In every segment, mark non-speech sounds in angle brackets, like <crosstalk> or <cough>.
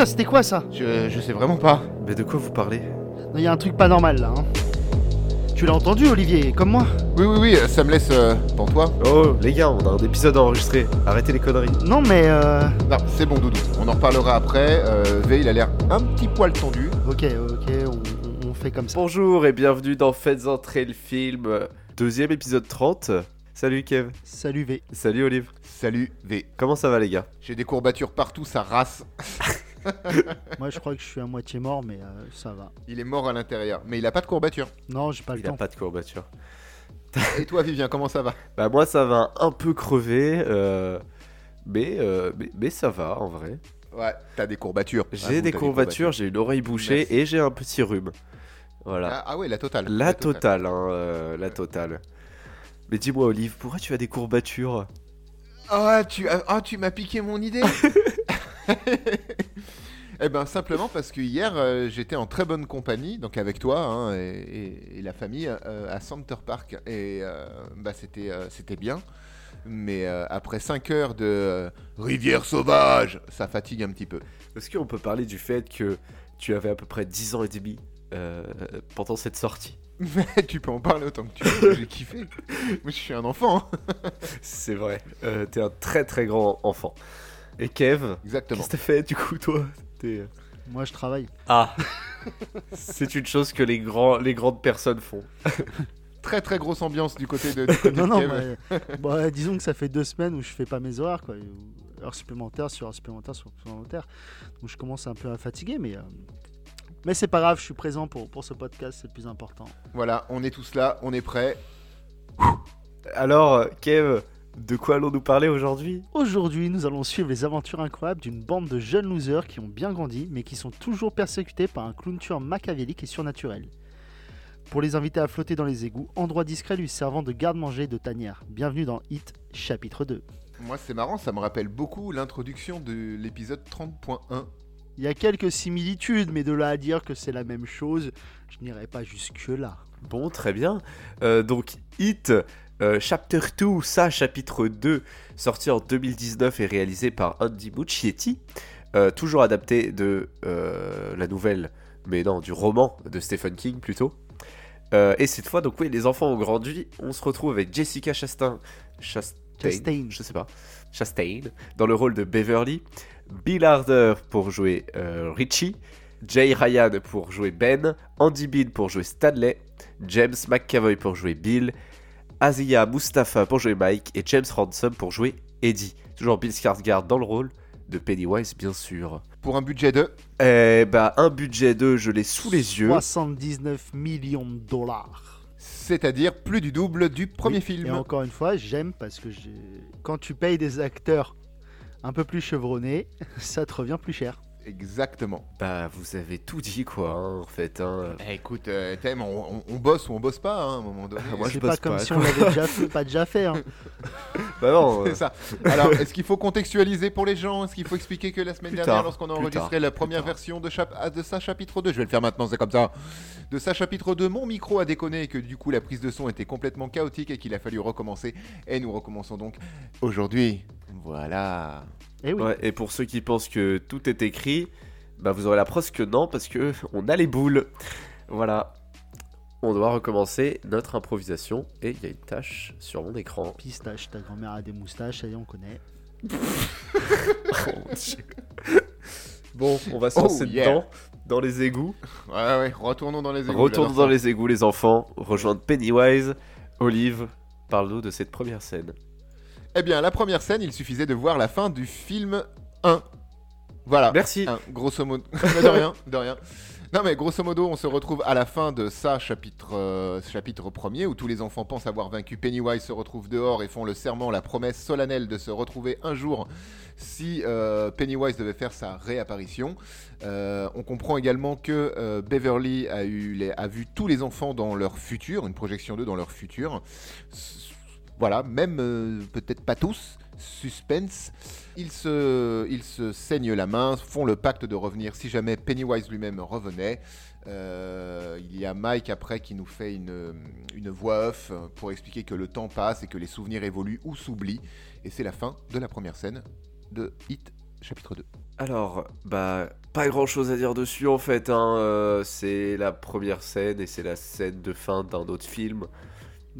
putain, c'était quoi ça Je, je sais vraiment pas. Mais de quoi vous parlez Il y a un truc pas normal là. hein. Tu l'as entendu, Olivier, comme moi Oui, oui, oui, ça me laisse euh, pantois. Oh, les gars, on a un épisode à enregistrer. Arrêtez les conneries. Non, mais euh... Non, c'est bon, Doudou. On en reparlera après. Euh, v, il a l'air un petit poil tendu. Ok, ok, on, on- fait comme ça. Bonjour et bienvenue dans Faites entrer le film, deuxième épisode 30. Salut Kev. Salut V. Salut Olive. Salut, V. Comment ça va les gars? J'ai des courbatures partout, ça race. <laughs> <laughs> Moi, je crois que je suis à moitié mort, mais euh, ça va. Il est mort à l'intérieur. Mais il a pas de courbatures. Non, j'ai pas le Il a temps. pas de courbature. Et toi, Vivien, comment ça va? Bah moi ça va un peu crever, euh, mais, euh, mais, mais ça va en vrai. Ouais, t'as des courbatures. J'ai Avoue, des t'as courbatures, j'ai une oreille bouchée Merci. et j'ai un petit rhume. Voilà. Ah, ah ouais, la totale. La totale, hein, euh, la totale. Mais dis-moi Olive, pourquoi tu as des courbatures? Ah, tu, ah, ah, tu m'as piqué mon idée <laughs> <laughs> Eh ben simplement parce que hier euh, j'étais en très bonne compagnie, donc avec toi hein, et, et- et la famille euh, à Center Park et euh, bah c'était c'était bien, mais après 5 heures de rivière sauvage, ça fatigue un petit peu. Est-ce qu'on peut parler du fait que tu avais à peu près 10 ans et demi pendant cette sortie? Mais <laughs> tu peux en parler autant que tu veux, j'ai kiffé. Moi je suis un enfant. hein. <laughs> C'est vrai, t'es un très très grand enfant. Et Kev, Exactement. qu'est-ce que t'as fait du coup toi T'es- Moi, je travaille. Ah <laughs> C'est une chose que les, grands, les grandes personnes font. <laughs> Très très grosse ambiance du côté de, du <laughs> côté non, de non, Kev. mais, bah, disons que ça fait deux semaines où je fais pas mes horaires, quoi. Heures supplémentaires sur heures supplémentaires sur heures supplémentaires. Donc je commence un peu à fatiguer, mais, euh, mais c'est pas grave, je suis présent pour, pour ce podcast, c'est le plus important. Voilà, on est tous là, on est prêts. Alors, euh, Kev, de quoi allons-nous parler aujourd'hui Aujourd'hui, nous allons suivre les aventures incroyables d'une bande de jeunes losers qui ont bien grandi, mais qui sont toujours persécutés par un clown tueur machiavélique et surnaturel. Pour les inviter à flotter dans les égouts, endroit discret lui servant de garde-manger et de tanière. Bienvenue dans Hit, chapitre 2. Moi c'est marrant, ça me rappelle beaucoup l'introduction de l'épisode 30.1 Il y a quelques similitudes, mais de là à dire que c'est la même chose, je n'irai pas jusque-là. Bon, très bien. Euh, donc, Hit, euh, Chapter 2, ça, chapitre 2, sorti en 2019 et réalisé par Andy Muschietti, euh, toujours adapté de euh, la nouvelle, mais non, du roman de Stephen King plutôt. Et cette fois, donc oui, les enfants ont grandi. On se retrouve avec Jessica Chastain, Chastain, Chastain. je sais pas, Chastain, dans le rôle de Beverly, Bill Harder pour jouer Richie, Jay Ryan pour jouer Ben, Andy Bean pour jouer Stanley, James McCavoy pour jouer Bill, Azia Mustafa pour jouer Mike et James Ransom pour jouer Eddie. Toujours Bill Skarsgård dans le rôle de Pennywise, bien sûr. pour un budget de Eh bah, un budget de, je l'ai sous les yeux. 79 millions de dollars. c'est-à-dire plus du double du premier Oui, film. Et encore une fois, j'aime parce que quand tu payes des acteurs un peu plus chevronnés, <laughs> ça te revient plus cher. Exactement. Bah, vous avez tout dit, quoi, hein, en fait. Hein. Eh, écoute, euh, Thème, on, on- on bosse ou on bosse pas hein, à un moment donné. Ah, moi, je c'est bosse pas comme pas, si quoi. on l'avait déjà <laughs> fait, pas déjà fait. hein. Bah non, <laughs> euh, C'est ça. Alors, est-ce qu'il faut contextualiser pour les gens? Est-ce qu'il faut expliquer que la semaine Plus dernière, lorsqu'on a enregistré tard, la première version de, chap- ah, de sa chapitre 2, je vais le faire maintenant, c'est comme ça, de sa chapitre 2, mon micro a déconné et que du coup la prise de son était complètement chaotique et qu'il a fallu recommencer. Et nous recommençons donc aujourd'hui. Voilà. Eh oui. Ouais, et pour ceux qui pensent que tout est écrit, bah vous aurez la preuve que non, parce que <laughs> on a les boules. Voilà. On doit recommencer notre improvisation, et il y a une tâche sur mon écran. Pistache, ta grand-mère a des moustaches, ça y est, on connaît. <laughs> Oh, mon Dieu. bon, on va se Oh, lancer yeah. dedans, dans les égouts. Ouais, ouais, retournons dans les égouts. Retournons dans les égouts, les enfants. Rejoindre Pennywise. Olive, parle-nous de cette première scène. Eh bien, la première scène, il suffisait de voir la fin du film 1. Voilà. Merci. Un, grosso modo. <laughs> De rien, de rien. Non mais grosso modo, on se retrouve à la fin de ça, chapitre, euh, chapitre premier, où tous les enfants pensent avoir vaincu Pennywise, se retrouvent dehors et font le serment, la promesse solennelle de se retrouver un jour si euh, Pennywise devait faire sa réapparition. Euh, on comprend également que euh, Beverly a, eu les- a vu tous les enfants dans leur futur, une projection d'eux dans leur futur. S- Voilà, même euh, peut-être pas tous. Suspense. Ils se, ils se saignent la main, font le pacte de revenir si jamais Pennywise lui-même revenait. Euh, il y a Mike après qui nous fait une, une voix off pour expliquer que le temps passe et que les souvenirs évoluent ou s'oublient. Et c'est la fin de la première scène de Hit chapitre 2. Alors, bah, Pas grand chose à dire dessus en fait. hein, euh, c'est la première scène et c'est la scène de fin d'un autre film.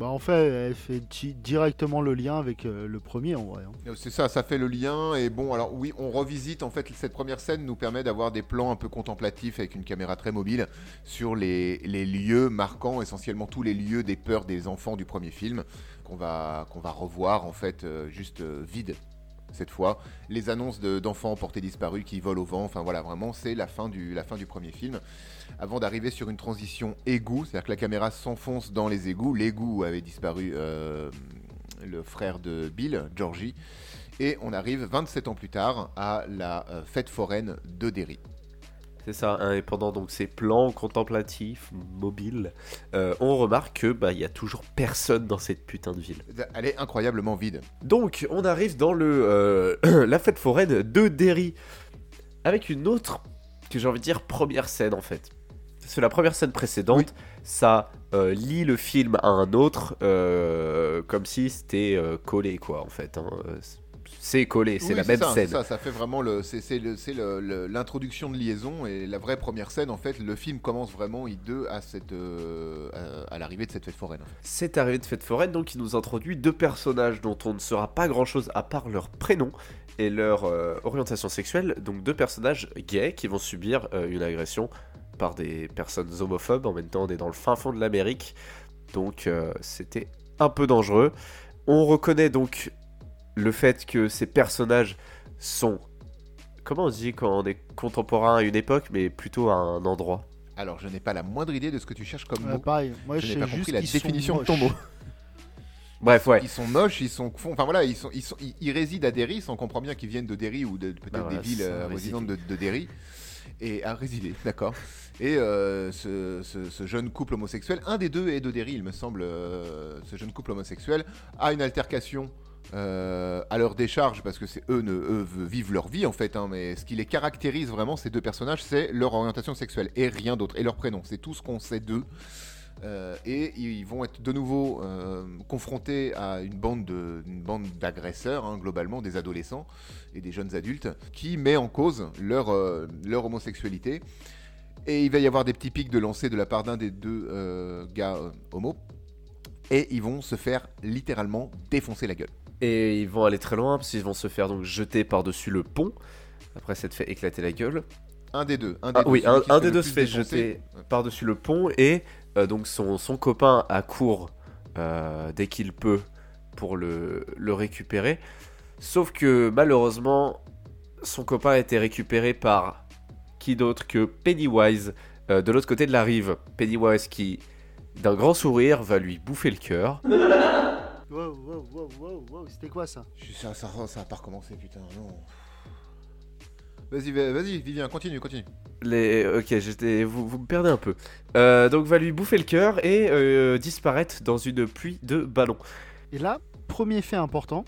Bah en fait, elle fait di- directement le lien avec euh, le premier en vrai. hein. Euh, C'est ça, ça fait le lien. Et bon, alors oui, on revisite. En fait, cette première scène nous permet d'avoir des plans un peu contemplatifs avec une caméra très mobile sur les, les lieux marquants, essentiellement tous les lieux des peurs des enfants du premier film, qu'on va, qu'on va revoir en fait euh, juste vide cette fois. Les annonces de- d'enfants portés disparus qui volent au vent. Enfin voilà, vraiment, c'est la, fin du- premier film. Avant d'arriver sur une transition égout, c'est-à-dire que la caméra s'enfonce dans les égouts. L'égout avait disparu euh, le frère de Bill, Georgie. Et on arrive 27 ans plus tard à la euh, fête foraine de Derry. C'est ça, hein, et pendant donc ces plans contemplatifs, mobiles, euh, on remarque que bah il y a toujours personne dans cette putain de ville. Elle est incroyablement vide. Donc on arrive dans le euh, <clears throat> la fête foraine de Derry avec une autre que j'ai envie de dire première scène en fait. Parce que la première scène précédente, Oui. ça euh, lie le film à un autre comme si c'était collé quoi en fait. hein. C'est collé, c'est Oui, la même ça, scène. c'est Ça, ça fait vraiment le, c'est, c'est le- c'est le- le- l'introduction de liaison et la vraie première scène. En fait, le film commence vraiment I2 à cette, euh, à, à l'arrivée de cette fête foraine. Cette arrivée de fête foraine, donc, il nous introduit deux personnages dont on ne saura pas grand chose à part leur prénom et leur euh, orientation sexuelle. Donc, deux personnages gays qui vont subir euh, une agression par des personnes homophobes. En même temps, on est dans le fin fond de l'Amérique. Donc, euh, c'était un peu dangereux. On reconnaît donc le fait que ces personnages sont. Comment on dit quand on est contemporain à une époque, mais plutôt à un endroit? Alors, je n'ai pas la moindre idée de ce que tu cherches comme Ouais, mot. pareil, moi Je je, n'ai pas juste compris la définition de ton mot. <laughs> Bref, ouais. Ils sont moches, ils sont, enfin voilà, ils sont, ils sont, ils, ils résident à Derry. On comprend bien qu'ils viennent de Derry ou de- peut-être Bah voilà, des villes euh, résidentes de, de Derry et à résider, d'accord. Et euh, ce, ce- ce jeune couple homosexuel, un des deux est de Derry, il me semble. euh, ce jeune couple homosexuel a une altercation. Euh, à leur décharge parce que c'est eux ne eux ve- vivent leur vie en fait hein, mais ce qui les caractérise vraiment ces deux personnages c'est leur orientation sexuelle et rien d'autre et leur prénom c'est tout ce qu'on sait d'eux euh, et ils vont être de nouveau euh, confrontés à une bande d'agresseurs, hein, globalement des adolescents et des jeunes adultes, qui met en cause leur, homosexualité. Et il va y avoir des petits pics de lancer de la part d'un des deux gars homo. Et ils vont se faire littéralement défoncer la gueule. Et ils vont aller très loin parce qu'ils vont se faire donc jeter par-dessus le pont. Après s'être fait éclater la gueule. Un des deux. Un des Ah, deux, oui, un, des deux se fait jeter par-dessus le pont et euh, donc son, son copain accourt euh, dès qu'il peut pour le, le récupérer. Sauf que malheureusement, son copain a été récupéré par qui d'autre que Pennywise euh, de l'autre côté de la rive. Pennywise qui, d'un grand sourire, va lui bouffer le cœur. <laughs> Wow, wow, wow, wow, wow, c'était quoi ça Je- Ça, ça, ça a pas recommencé, putain, non. Vas-y, va- vas-y, Vivien, continue, continue. Les... Ok, j'étais... Vous, vous me perdez un peu. Euh, donc va lui bouffer le cœur et euh, disparaître dans une pluie de ballons. Et là, premier fait important,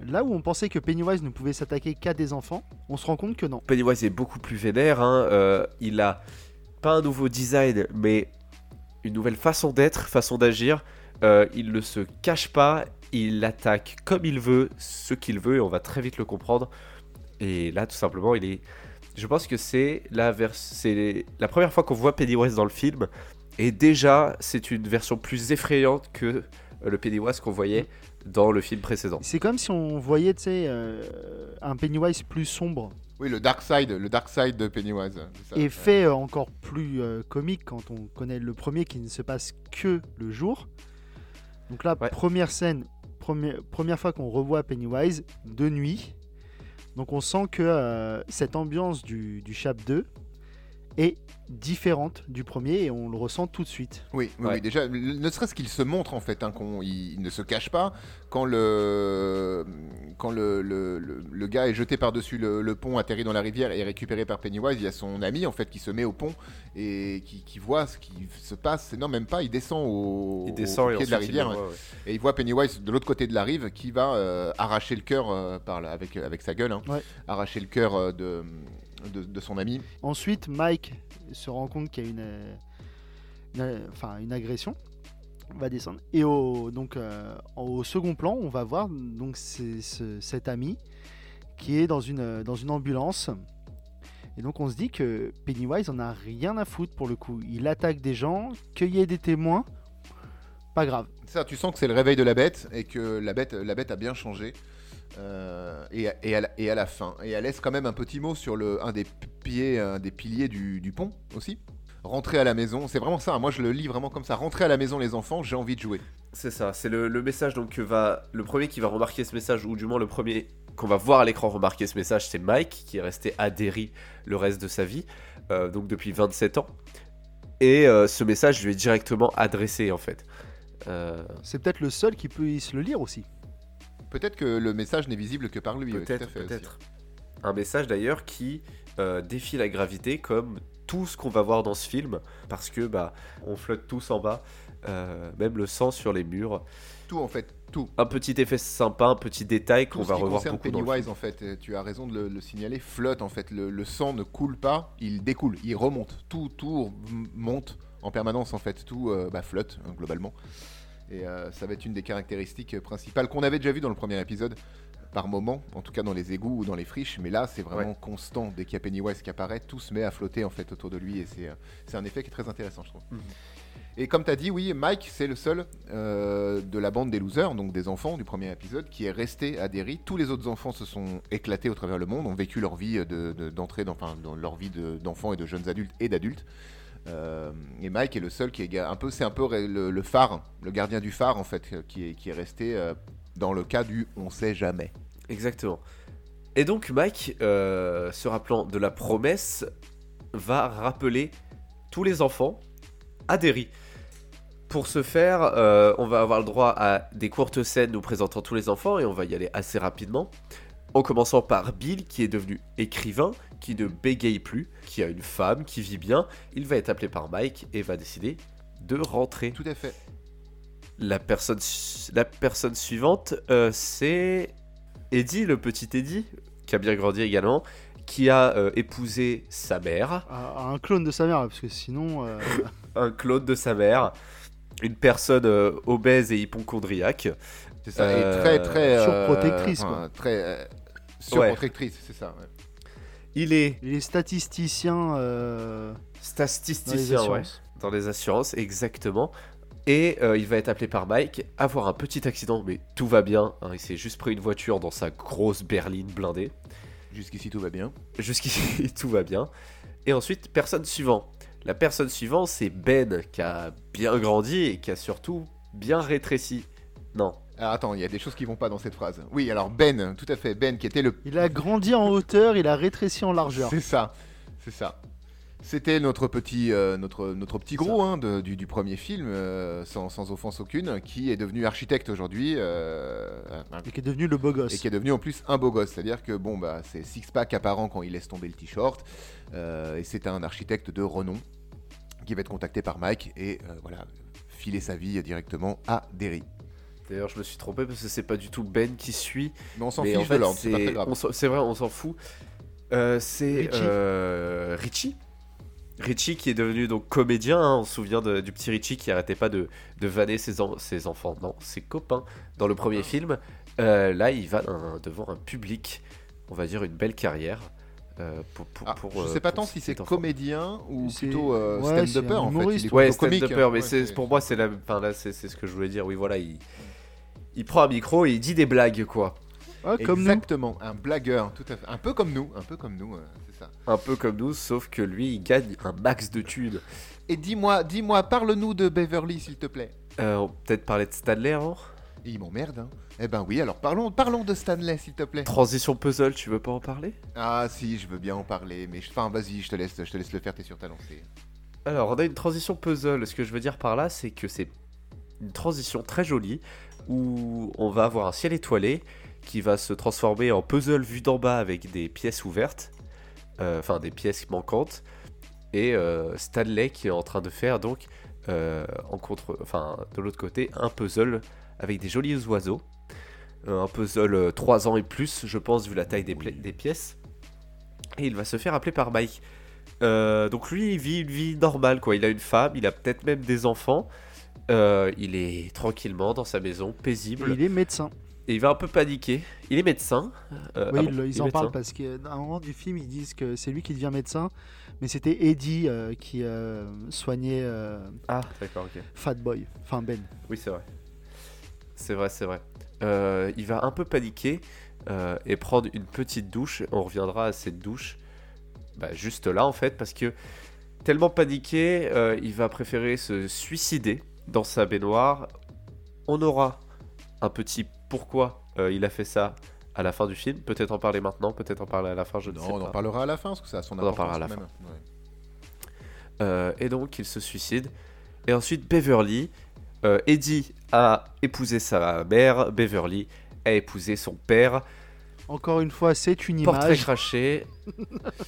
là où on pensait que Pennywise ne pouvait s'attaquer qu'à des enfants, on se rend compte que non. Pennywise est beaucoup plus vénère. hein, euh, il a pas un nouveau design, mais une nouvelle façon d'être, façon d'agir. Euh, il ne se cache pas, il attaque comme il veut, ce qu'il veut, et on va très vite le comprendre. Et là, tout simplement, il est. Je pense que c'est la, vers... la première fois qu'on voit Pennywise dans le film. Et déjà, c'est une version plus effrayante que euh, le Pennywise qu'on voyait dans le film précédent. C'est comme si on voyait, tu sais, euh, un Pennywise plus sombre Oui, le Dark Side, le Dark Side de Pennywise. ça. et fait euh, encore plus euh, comique quand on connaît le premier qui ne se passe que le jour. Donc là, Ouais. première scène, première, première fois qu'on revoit Pennywise de nuit. Donc on sent que euh, cette ambiance du, du Chap 2 est différente du premier et on le ressent tout de suite. Oui, oui, Ouais. oui, déjà, ne serait-ce qu'il se montre en fait, hein, qu'on, il, il ne se cache pas. Quand le, quand le, le, le- le gars est jeté par-dessus le, le pont, atterri dans la rivière et est récupéré par Pennywise, il y a son ami en fait qui se met au pont et qui, qui voit ce qui se passe. Non, même pas, il descend au, Il descend au pied de la il rivière voit, ouais. et il voit Pennywise de l'autre côté de la rive qui va euh, arracher le cœur euh, par avec, avec sa gueule, hein. Ouais. arracher le cœur euh, de, de, de son ami. Ensuite, Mike se rend compte qu'il y a une, une, enfin, une agression. On va descendre. Et au, donc, euh, au second plan, on va voir donc c'est ce- cet ami qui est dans une, dans une ambulance Et donc on se dit que Pennywise en a rien à foutre pour le coup. Il attaque des gens, qu'il y ait des témoins, pas grave. Ça, tu sens que c'est le réveil de la bête et que la bête, la bête a bien changé. Euh, et, et, à la, et, à la, fin. Et elle laisse quand même un petit mot sur le, un des pieds, un des piliers du, du pont aussi. Rentrer à la maison, c'est vraiment ça. Moi, je le lis vraiment comme ça. Rentrer à la maison, les enfants, j'ai envie de jouer. C'est ça. C'est le, le, message donc que va le premier qui va remarquer ce message, ou du moins le premier qu'on va voir à l'écran remarquer ce message, c'est Mike qui est resté à Derry le reste de sa vie, euh, donc depuis 27 ans. Et euh, ce message lui est directement adressé en fait. Euh... C'est peut-être le seul qui peut se le lire aussi. Peut-être que le message n'est visible que par lui. Peut-être, peut-être. Un message d'ailleurs qui euh, défie la gravité comme tout ce qu'on va voir dans ce film, parce que bah on flotte tous en bas, euh, même le sang sur les murs. Tout en fait, tout. Un petit effet sympa, un petit détail qu'on va revoir beaucoup Pennywise en fait, tu as raison de le, le signaler, flotte en fait, le, le, sang ne coule pas, il découle, il remonte, tout, tout monte en permanence en fait, tout euh, bah, flotte hein, globalement. Et euh, ça va être une des caractéristiques principales qu'on avait déjà vu dans le premier épisode, par moment, en tout cas dans les égouts ou dans les friches, mais là c'est vraiment ouais. constant. Dès qu'il y a Pennywise qui apparaît, tout se met à flotter en fait autour de lui et c'est euh, un effet qui est très intéressant, je trouve. -hmm. Et comme tu as dit, oui, Mike c'est le seul euh, de la bande des losers, donc des enfants du premier épisode, qui est resté à Derry. Tous les autres enfants se sont éclatés au travers le monde, ont vécu leur vie d'entrée, de, de, enfin dans leur vie d'enfants et de jeunes adultes et d'adultes. Euh, et Mike est le seul qui est un peu, c'est un peu le, phare, le gardien du phare en fait, qui est, qui est resté euh, dans le cas du on sait jamais. Exactement. Et donc Mike, euh, se rappelant de la promesse, va rappeler tous les enfants à Derry. Pour ce faire, euh, on va avoir le droit à des courtes scènes nous présentant tous les enfants et on va y aller assez rapidement. En commençant par Bill qui est devenu écrivain, qui ne bégaye plus, qui a une femme, qui vit bien. Il va être appelé par Mike et va décider de rentrer. Tout à fait. La personne, la personne suivante, euh, c'est Eddie, le petit Eddie, qui a bien grandi également, qui a euh, épousé sa mère. Ah, un clone de sa mère, parce que sinon... Euh... <laughs> un clone de sa mère. Une personne euh, obèse et hypochondriaque. C'est ça, et très, très... surprotectrice, quoi. Très surprotectrice, ouais. c'est ça, ouais. Il est. Il est statisticien. Euh... Statisticien, dans ouais. Dans les assurances, exactement. Et euh, il va être appelé par Mike, avoir un petit accident, mais tout va bien. Hein, il s'est juste pris une voiture dans sa grosse berline blindée. Jusqu'ici, tout va bien. Jusqu'ici, <laughs> tout va bien. Et ensuite, personne suivante. La personne suivante, c'est Ben, qui a bien grandi et qui a surtout bien rétréci. Non, alors attends, il y a des choses qui vont pas dans cette phrase. Oui, alors Ben, tout à fait, Ben qui était le... Il a grandi en hauteur, il a rétréci en largeur. C'est ça, c'est ça. C'était notre petit, euh, notre, notre petit gros hein, de, du, du, premier film, euh, sans, sans, offense aucune, qui est devenu architecte aujourd'hui. Euh, et qui est devenu le beau gosse. Et qui est devenu en plus un beau gosse. C'est-à-dire que bon, bah, c'est six-pack apparent quand il laisse tomber le t-shirt. et c'est un architecte de renom qui va être contacté par Mike et voilà, filer sa vie directement à Derry. D'ailleurs, je me suis trompé parce que c'est pas du tout Ben qui suit. Mais on s'en fiche en fait, de l'ordre, c'est pas très grave. C'est vrai, on s'en fout. Euh, c'est Richie. Euh, Richie. Richie qui est devenu donc comédien, hein, on se souvient de, du petit Richie qui arrêtait pas de, de vanner ses, en, ses, enfants, non, ses copains dans le premier film. Euh, là, il va un, devant un public, on va dire une belle carrière. Euh, pour, pour, ah, pour, je sais pas tant si c'est comédien ou plutôt euh, ouais, stand-upper en fait. Il est ouais, stand-upper, mais ouais, pour moi c'est la, enfin là c'est ce que je voulais dire. Oui, voilà, il, il prend un micro et il dit des blagues quoi. Ah, comme Exactement, nous. un blagueur, tout à fait. Un peu comme nous, un peu comme nous, euh, c'est ça. Un peu comme nous, sauf que lui, il gagne un max de thunes. Et dis-moi, dis-moi, parle-nous de Beverly, s'il te plaît. Euh, peut-être parler de Stanley avant il m'emmerde. Hein. Eh ben oui, alors parlons, parlons de Stanley, s'il te plaît. Transition puzzle, tu veux pas en parler? Ah si, je veux bien en parler, mais enfin vas-y, je te laisse, je te laisse le faire, t'es sur ta lancée. Alors, on a une transition puzzle. Ce que je veux dire par là, c'est que c'est une transition très jolie où on va avoir un ciel étoilé qui va se transformer en puzzle vu d'en bas avec des pièces ouvertes, euh, enfin des pièces manquantes, et euh, Stanley qui est en train de faire donc euh, en contre, enfin de l'autre côté un puzzle avec des jolis oiseaux, un puzzle 3 ans et plus, je pense vu la taille des, des pièces, et il va se faire appeler par Mike. donc lui, il vit une vie normale quoi. Il a une femme, il a peut-être même des enfants. Euh, il est tranquillement dans sa maison, paisible. Et il est médecin. Et il va un peu paniquer. Il est médecin. euh, Oui, ah ils, bon, ils il en parlent médecin. parce qu'à un moment du film, ils disent que c'est lui qui devient médecin, mais c'était Eddie euh, qui soignait Ah, d'accord, ok. Fat Boy, enfin Ben. Oui, c'est vrai. C'est vrai, c'est vrai. Il va un peu paniquer et prendre une petite douche. On reviendra à cette douche bah, juste là, en fait, parce que tellement paniqué, il va préférer se suicider dans sa baignoire. On aura un petit pourquoi euh, il a fait ça à la fin du film. Peut-être en parler maintenant, peut-être en parler à la fin, je ne Non, sais on pas. en parlera à la fin parce que ça a son On en parlera à la quand même. Ouais. Euh, et donc il se suicide. Et ensuite Beverly, euh, Eddie a épousé sa mère, Beverly a épousé son père. Encore une fois, c'est une Portrait image. craché.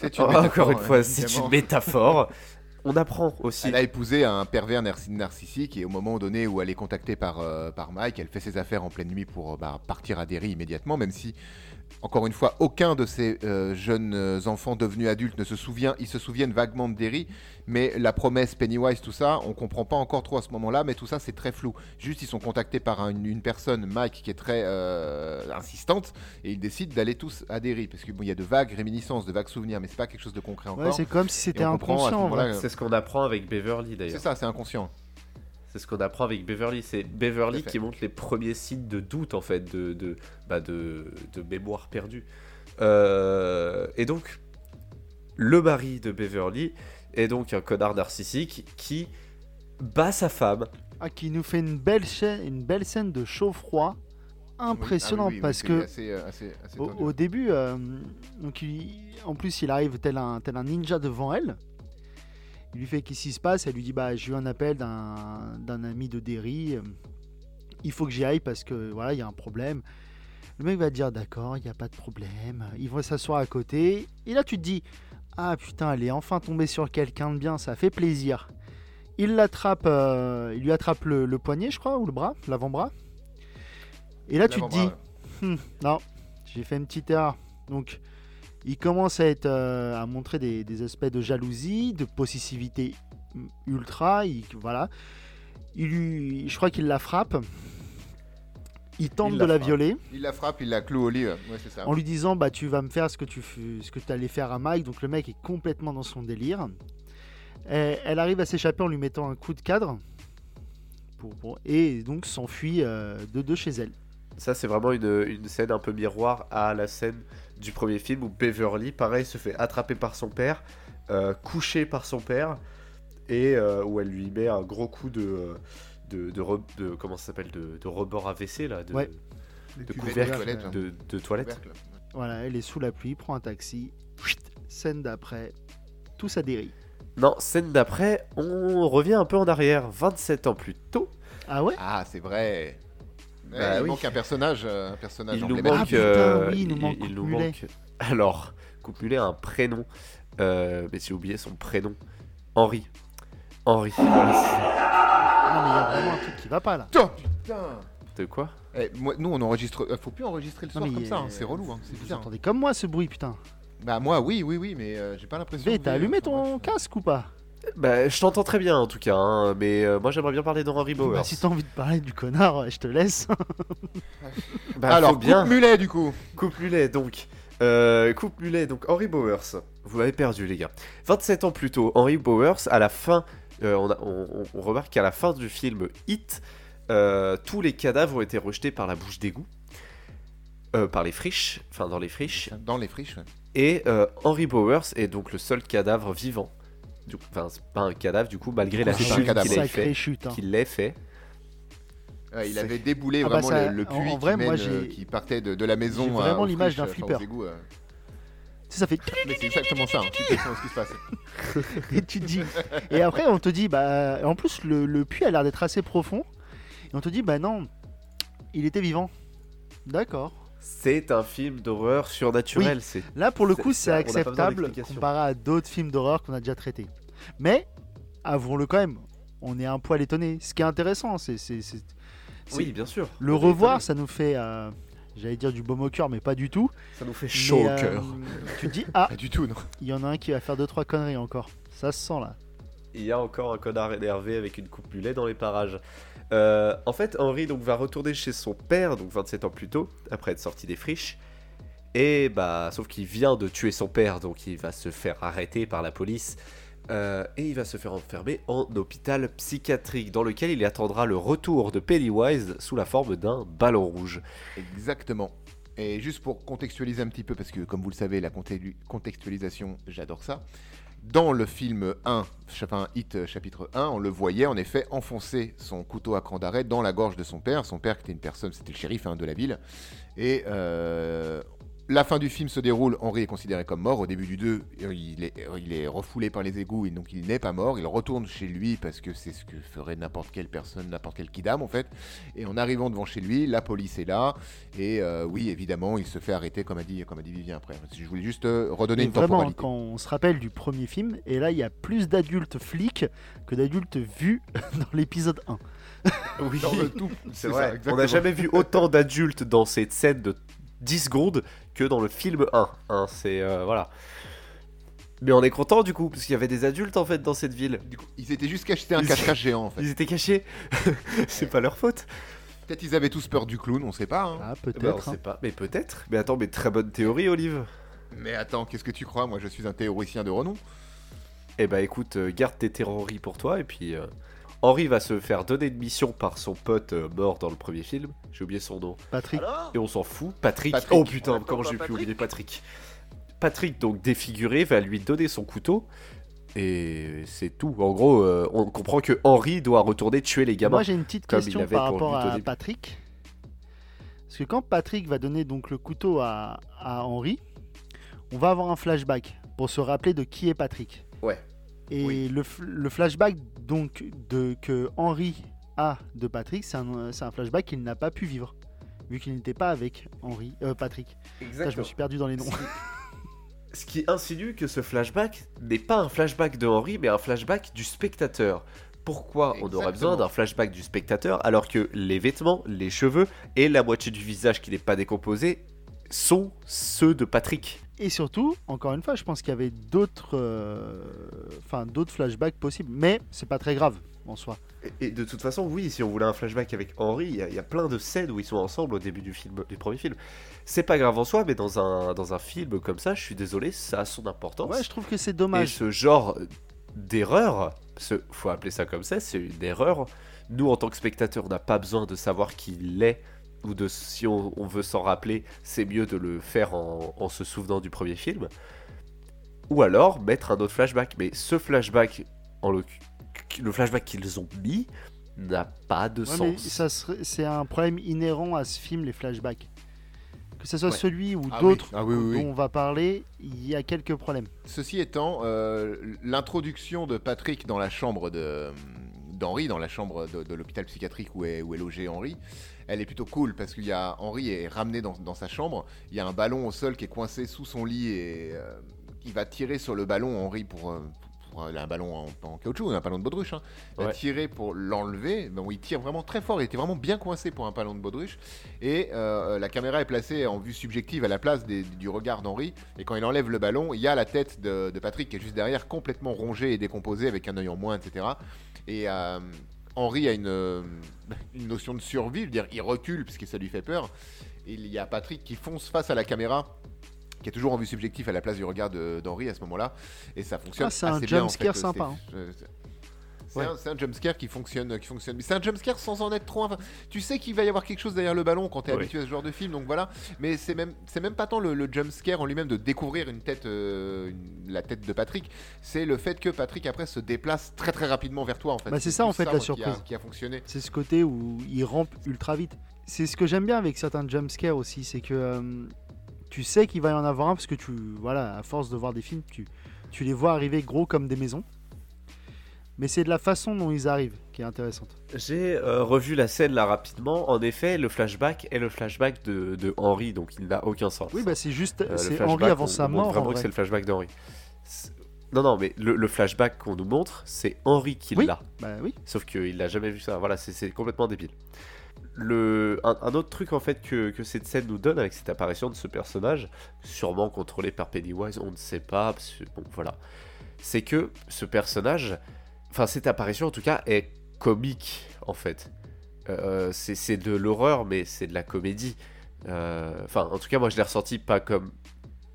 C'est une <laughs> Encore une fois, c'est une métaphore. <laughs> On apprend aussi. Elle a épousé un pervers narci- narcissique et au moment donné où elle est contactée par, euh, par Mike, elle fait ses affaires en pleine nuit pour euh, bah, partir à Derry immédiatement, même si, encore une fois, aucun de ces euh, jeunes enfants devenus adultes ne se souvient, ils se souviennent vaguement de Derry, mais la promesse Pennywise, tout ça, on comprend pas encore trop à ce moment-là, mais tout ça c'est très flou. Juste ils sont contactés par un- une, personne, Mike, qui est très euh, insistante, et ils décident d'aller tous à Derry, parce qu'il bon, il y a de vagues réminiscences, de vagues souvenirs, mais c'est pas quelque chose de concret encore. Ouais, c'est comme si c'était inconscient. en vrai. moment-là, C'est ce qu'on apprend avec Beverly c'est d'ailleurs. ça, c'est inconscient. C'est ce qu'on apprend avec Beverly. C'est Beverly qui montre les premiers signes de doute en fait, de, de, bah, de, de mémoire perdue. Euh, et donc, le mari de Beverly est donc un connard narcissique qui bat sa femme. Ah, qui nous fait une belle, chaîne, une belle scène de chaud-froid impressionnante Oui, ah oui, oui, parce que assez, euh, assez- assez au, au début, euh, donc il- en plus il arrive tel un, tel un ninja devant elle. Il lui fait qu'est-ce qui se passe? Elle lui dit bah j'ai eu un appel d'un d'un ami de Derry. Il faut que j'y aille parce que voilà il y a un problème. Le mec va te dire d'accord, il n'y a pas de problème. Ils vont s'asseoir à côté. Et là tu te dis ah putain elle est enfin tombée sur quelqu'un de bien, ça fait plaisir. Il l'attrape, euh, il lui attrape le, le poignet je crois ou le bras, l'avant-bras. Et là tu te dis Hmm, non, j'ai fait une petite erreur. Donc, il commence à, être, euh, à montrer des, des aspects de jalousie, de possessivité ultra. Il, voilà. Il lui, je crois qu'il la frappe. Il tente Il de la violer Il la frappe, il la cloue au lit. Ouais, ça. en lui disant bah tu vas me faire ce que tu ce que allais faire à Mike. Donc le mec est complètement dans son délire. Et elle arrive à s'échapper en lui mettant un coup de cadre. Pour, pour- et donc s'enfuit euh, de, de chez elle. Ça, c'est vraiment une, une scène un peu miroir à la scène du premier film où Beverly, pareil, se fait attraper par son père, euh, couché par son père, et euh, où elle lui met un gros coup de. De, de, re- de- comment ça s'appelle de, de rebord à WC là de, Ouais. de couvercle toilette, hein. de, de toilette Couvercle. Voilà, elle est sous la pluie, prend un taxi. Chut, Scène d'après, tout ça dérive. non scène d'après on revient un peu en arrière 27 ans plus tôt Ah ouais? Ah, c'est vrai. Bah il oui. manque un personnage, euh, un personnage il nous emblématique. Ah, manque putain, euh, oui, il nous manque il nous Coupe-Mulet. manque alors Coupe Mulet a un prénom euh, mais j'ai oublié son prénom Henri Henri Non, mais il y a vraiment un truc qui va pas là. Putain, putain. de quoi? Eh, moi, nous, on enregistre. euh, faut plus enregistrer le soir mais comme ça. hein, C'est relou. Hein, c'est Vous bizarre. entendez comme moi ce bruit, putain. Bah moi, oui, oui, oui, mais euh, j'ai pas l'impression. Que t'as allumé enfin, ton bref. casque ou pas? Bah, je t'entends très bien en tout cas, hein, mais euh, moi j'aimerais bien parler d'Henri Bowers. Bah, Si t'as envie de parler du connard, je te laisse. <laughs> Bah, Alors, faut bien. coupe mulet du coup. Coupe mulet donc. Euh, coupe mulet donc Henry Bowers. Vous m'avez perdu les gars. 27 ans plus tôt, Henry Bowers à la fin, euh, on, a- on- on- on remarque qu'à la fin du film Hit, euh, tous les cadavres ont été rejetés par la bouche d'égout. Euh, par les friches, enfin dans les friches. Dans les friches. ouais. Et euh, Henry Bowers est donc le seul cadavre vivant. Enfin, c'est pas un cadavre du coup, malgré la chute qu'il ait fait. chute. hein. Qu'il l'ait fait. Ouais, il avait déboulé Ah bah vraiment ça, le, puits en vrai, qui, moi, mène, j'ai- qui partait de, de la maison. j'ai vraiment l'image friches, d'un flipper. Ça fait. Mais c'est exactement ça. hein. Tu sais ce qui se passe. <laughs> Et tu te dis. Et après, on te dit, bah. En plus, le, le puits a l'air d'être assez profond. Et on te dit, bah non, il était vivant. D'accord. C'est un film d'horreur surnaturel. C'est Là, pour le C'est- coup, c'est acceptable comparé à d'autres films d'horreur qu'on a déjà traités. Mais, avouons-le quand même, on est un poil étonné. Ce qui est intéressant, c'est. c'est- c'est- c'est- oui, bien sûr. Le revoir, étonné. ça nous fait. euh, J'allais dire du baume au cœur, mais pas du tout. ça nous fait Mais, chaud au euh, cœur. Tu te dis, <laughs> ah, Pas du tout, non. il y en a un qui va faire deux trois conneries encore. Ça se sent là. Il y a encore un connard énervé avec une coupe mulet dans les parages. Euh, en fait, Henri donc, va retourner chez son père, donc 27 ans plus tôt, après être sorti des friches. Et bah, sauf qu'il vient de tuer son père, donc il va se faire arrêter par la police. Euh, et il va se faire enfermer en hôpital psychiatrique, dans lequel il attendra le retour de Pennywise sous la forme d'un ballon rouge. Exactement. Et juste pour contextualiser un petit peu, parce que comme vous le savez, la contextualisation, j'adore ça. Dans le film 1, enfin Hit chapitre 1, on le voyait en effet enfoncer son couteau à cran d'arrêt dans la gorge de son père. Son père qui était une personne, c'était le shérif hein, de la ville. Et euh, la fin du film se déroule, Henri est considéré comme mort. Au début du 2, il est, il est refoulé par les égouts et donc il n'est pas mort. Il retourne chez lui parce que c'est ce que ferait n'importe quelle personne, n'importe quel kidam en fait. Et en arrivant devant chez lui, la police est là. Et euh, oui, évidemment, il se fait arrêter comme a dit, comme a dit Vivien après. Je voulais juste euh, redonner Et une vraiment, temporalité. quand on se rappelle du premier film, et là, il y a plus d'adultes flics que d'adultes vus <laughs> dans l'épisode 1. Oui, Dans le tout, c'est ça, vrai. on n'a jamais vu autant d'adultes dans cette scène de 10 secondes que dans le film 1. hein, c'est euh, voilà. Mais on est content du coup, parce qu'il y avait des adultes en fait dans cette ville. Du coup, ils étaient juste acheté un cache-cache <laughs> géant en fait. Ils étaient cachés. <laughs> c'est pas leur faute. Peut-être ils avaient tous peur du clown, on sait pas. hein. Ah, Eh ben, on peut-être. hein. sait pas. Mais peut-être. Mais attends, mais très bonne théorie, Olive. Mais attends, qu'est-ce que tu crois? Moi, je suis un théoricien de renom. Eh bah écoute, euh, garde tes théories pour toi et puis euh, Henri va se faire donner une mission par son pote euh, mort dans le premier film. J'ai oublié son nom. Patrick. Alors Et on s'en fout. Patrick. Patrick. Oh putain, comment j'ai pu Patrick. oublier Patrick Patrick, donc défiguré, va lui donner son couteau. Et c'est tout. En gros, euh, on comprend que Henri doit retourner tuer les gamins. Moi, j'ai une petite question par rapport à. Patrick. Parce que quand Patrick va donner donc le couteau à, à Henri, on va avoir un flashback pour se rappeler de qui est Patrick. Ouais. Et Oui. le, f- le flashback donc de que Henri a de Patrick, c'est un, c'est un flashback qu'il n'a pas pu vivre, vu qu'il n'était pas avec Henri, euh, Patrick. Putain, je me suis perdu dans les noms. Ce qui insinue que ce flashback n'est pas un flashback de Henri, mais un flashback du spectateur. Pourquoi on aurait besoin Exactement. d'un flashback du spectateur alors que les vêtements, les cheveux et la moitié du visage qui n'est pas décomposé sont ceux de Patrick? Et surtout, encore une fois, je pense qu'il y avait d'autres, euh, enfin d'autres flashbacks possibles, mais c'est pas très grave en soi. Et- Et de toute façon, oui, si on voulait un flashback avec Henri, il y, a- il y a plein de scènes où ils sont ensemble au début du film, du premier film. C'est pas grave en soi, mais dans un, dans un film comme ça, je suis désolé, ça a son importance. Ouais, je trouve que c'est Et dommage. ce genre d'erreur, que faut appeler ça comme ça, c'est une erreur. Nous, en tant que spectateurs, on n'a pas besoin de savoir qui il est, ou de si on, on veut s'en rappeler, c'est mieux de le faire en, en se souvenant du premier film. Ou alors mettre un autre flashback. Mais ce flashback, en le, le flashback qu'ils ont mis, n'a pas de Ouais, sens. ça serait- c'est un problème inhérent à ce film, les flashbacks. Que ce soit Ouais. celui ou Ah d'autres oui. Ah oui, oui, oui. dont on va parler, il y a quelques problèmes. Ceci étant, euh, l'introduction de Patrick dans la chambre de d'Henri, dans la chambre de, de l'hôpital psychiatrique où est, où est logé Henri, elle est plutôt cool parce qu'il y a Henri est ramené dans, dans sa chambre, il y a un ballon au sol qui est coincé sous son lit et euh, il va tirer sur le ballon. Henri pour, euh, pour, euh, un ballon en, en caoutchouc, un ballon de baudruche, hein. il va tirer pour l'enlever, bon, il tire vraiment très fort, il était vraiment bien coincé pour un ballon de baudruche. Et euh, la caméra est placée en vue subjective à la place des- du regard d'Henri. Et quand il enlève le ballon, il y a la tête de, de Patrick qui est juste derrière, complètement rongée et décomposée avec un œil en moins, etc. Et euh, Henri a une, euh, une notion de survie, je veux dire, il recule puisque ça lui fait peur. Et il y a Patrick qui fonce face à la caméra, qui est toujours en vue subjective à la place du regard d'Henri à ce moment-là. Et ça fonctionne Ah, c'est un en jumpscare fait. sympa, euh, c'est- Ouais. un, jumpscare qui fonctionne, qui fonctionne. Mais c'est un jumpscare sans en être trop. enfin, tu sais qu'il va y avoir quelque chose derrière le ballon quand tu es Oui. habitué à ce genre de film, donc voilà. Mais c'est même, c'est même pas tant le, le jumpscare en lui-même de découvrir une tête, euh, une- la tête de Patrick. C'est le fait que Patrick après se déplace très très rapidement vers toi en fait. Bah, c'est ça, en fait, la moi, qui a- surprise. Qui a fonctionné. C'est ce côté où il rampe ultra vite. C'est ce que j'aime bien avec certains jumpscares aussi, c'est que euh, tu sais qu'il va y en avoir un parce que tu, voilà, à force de voir des films, tu, tu les vois arriver gros comme des maisons. Mais c'est de la façon dont ils arrivent qui est intéressante. J'ai euh, revu la scène là rapidement. En effet, le flashback est le flashback de, de Henri, donc il n'a aucun sens. Oui, bah c'est juste, Euh, c'est Henri avant on- sa on mort. en Vraiment que c'est le flashback d'Henri. C'est- Non, non, mais le, le flashback qu'on nous montre, c'est Henri qui Oui. l'a. Bah oui. Sauf qu'il n'a jamais vu ça. Voilà, c'est- complètement débile. Le, un, un autre truc en fait que, que cette scène nous donne avec cette apparition de ce personnage, sûrement contrôlé par Pennywise, on ne sait pas, parce bon voilà, c'est que ce personnage enfin cette apparition en tout cas est comique en fait. Euh, c'est c'est de l'horreur mais c'est de la comédie. Euh, Enfin en tout cas moi je l'ai ressenti pas comme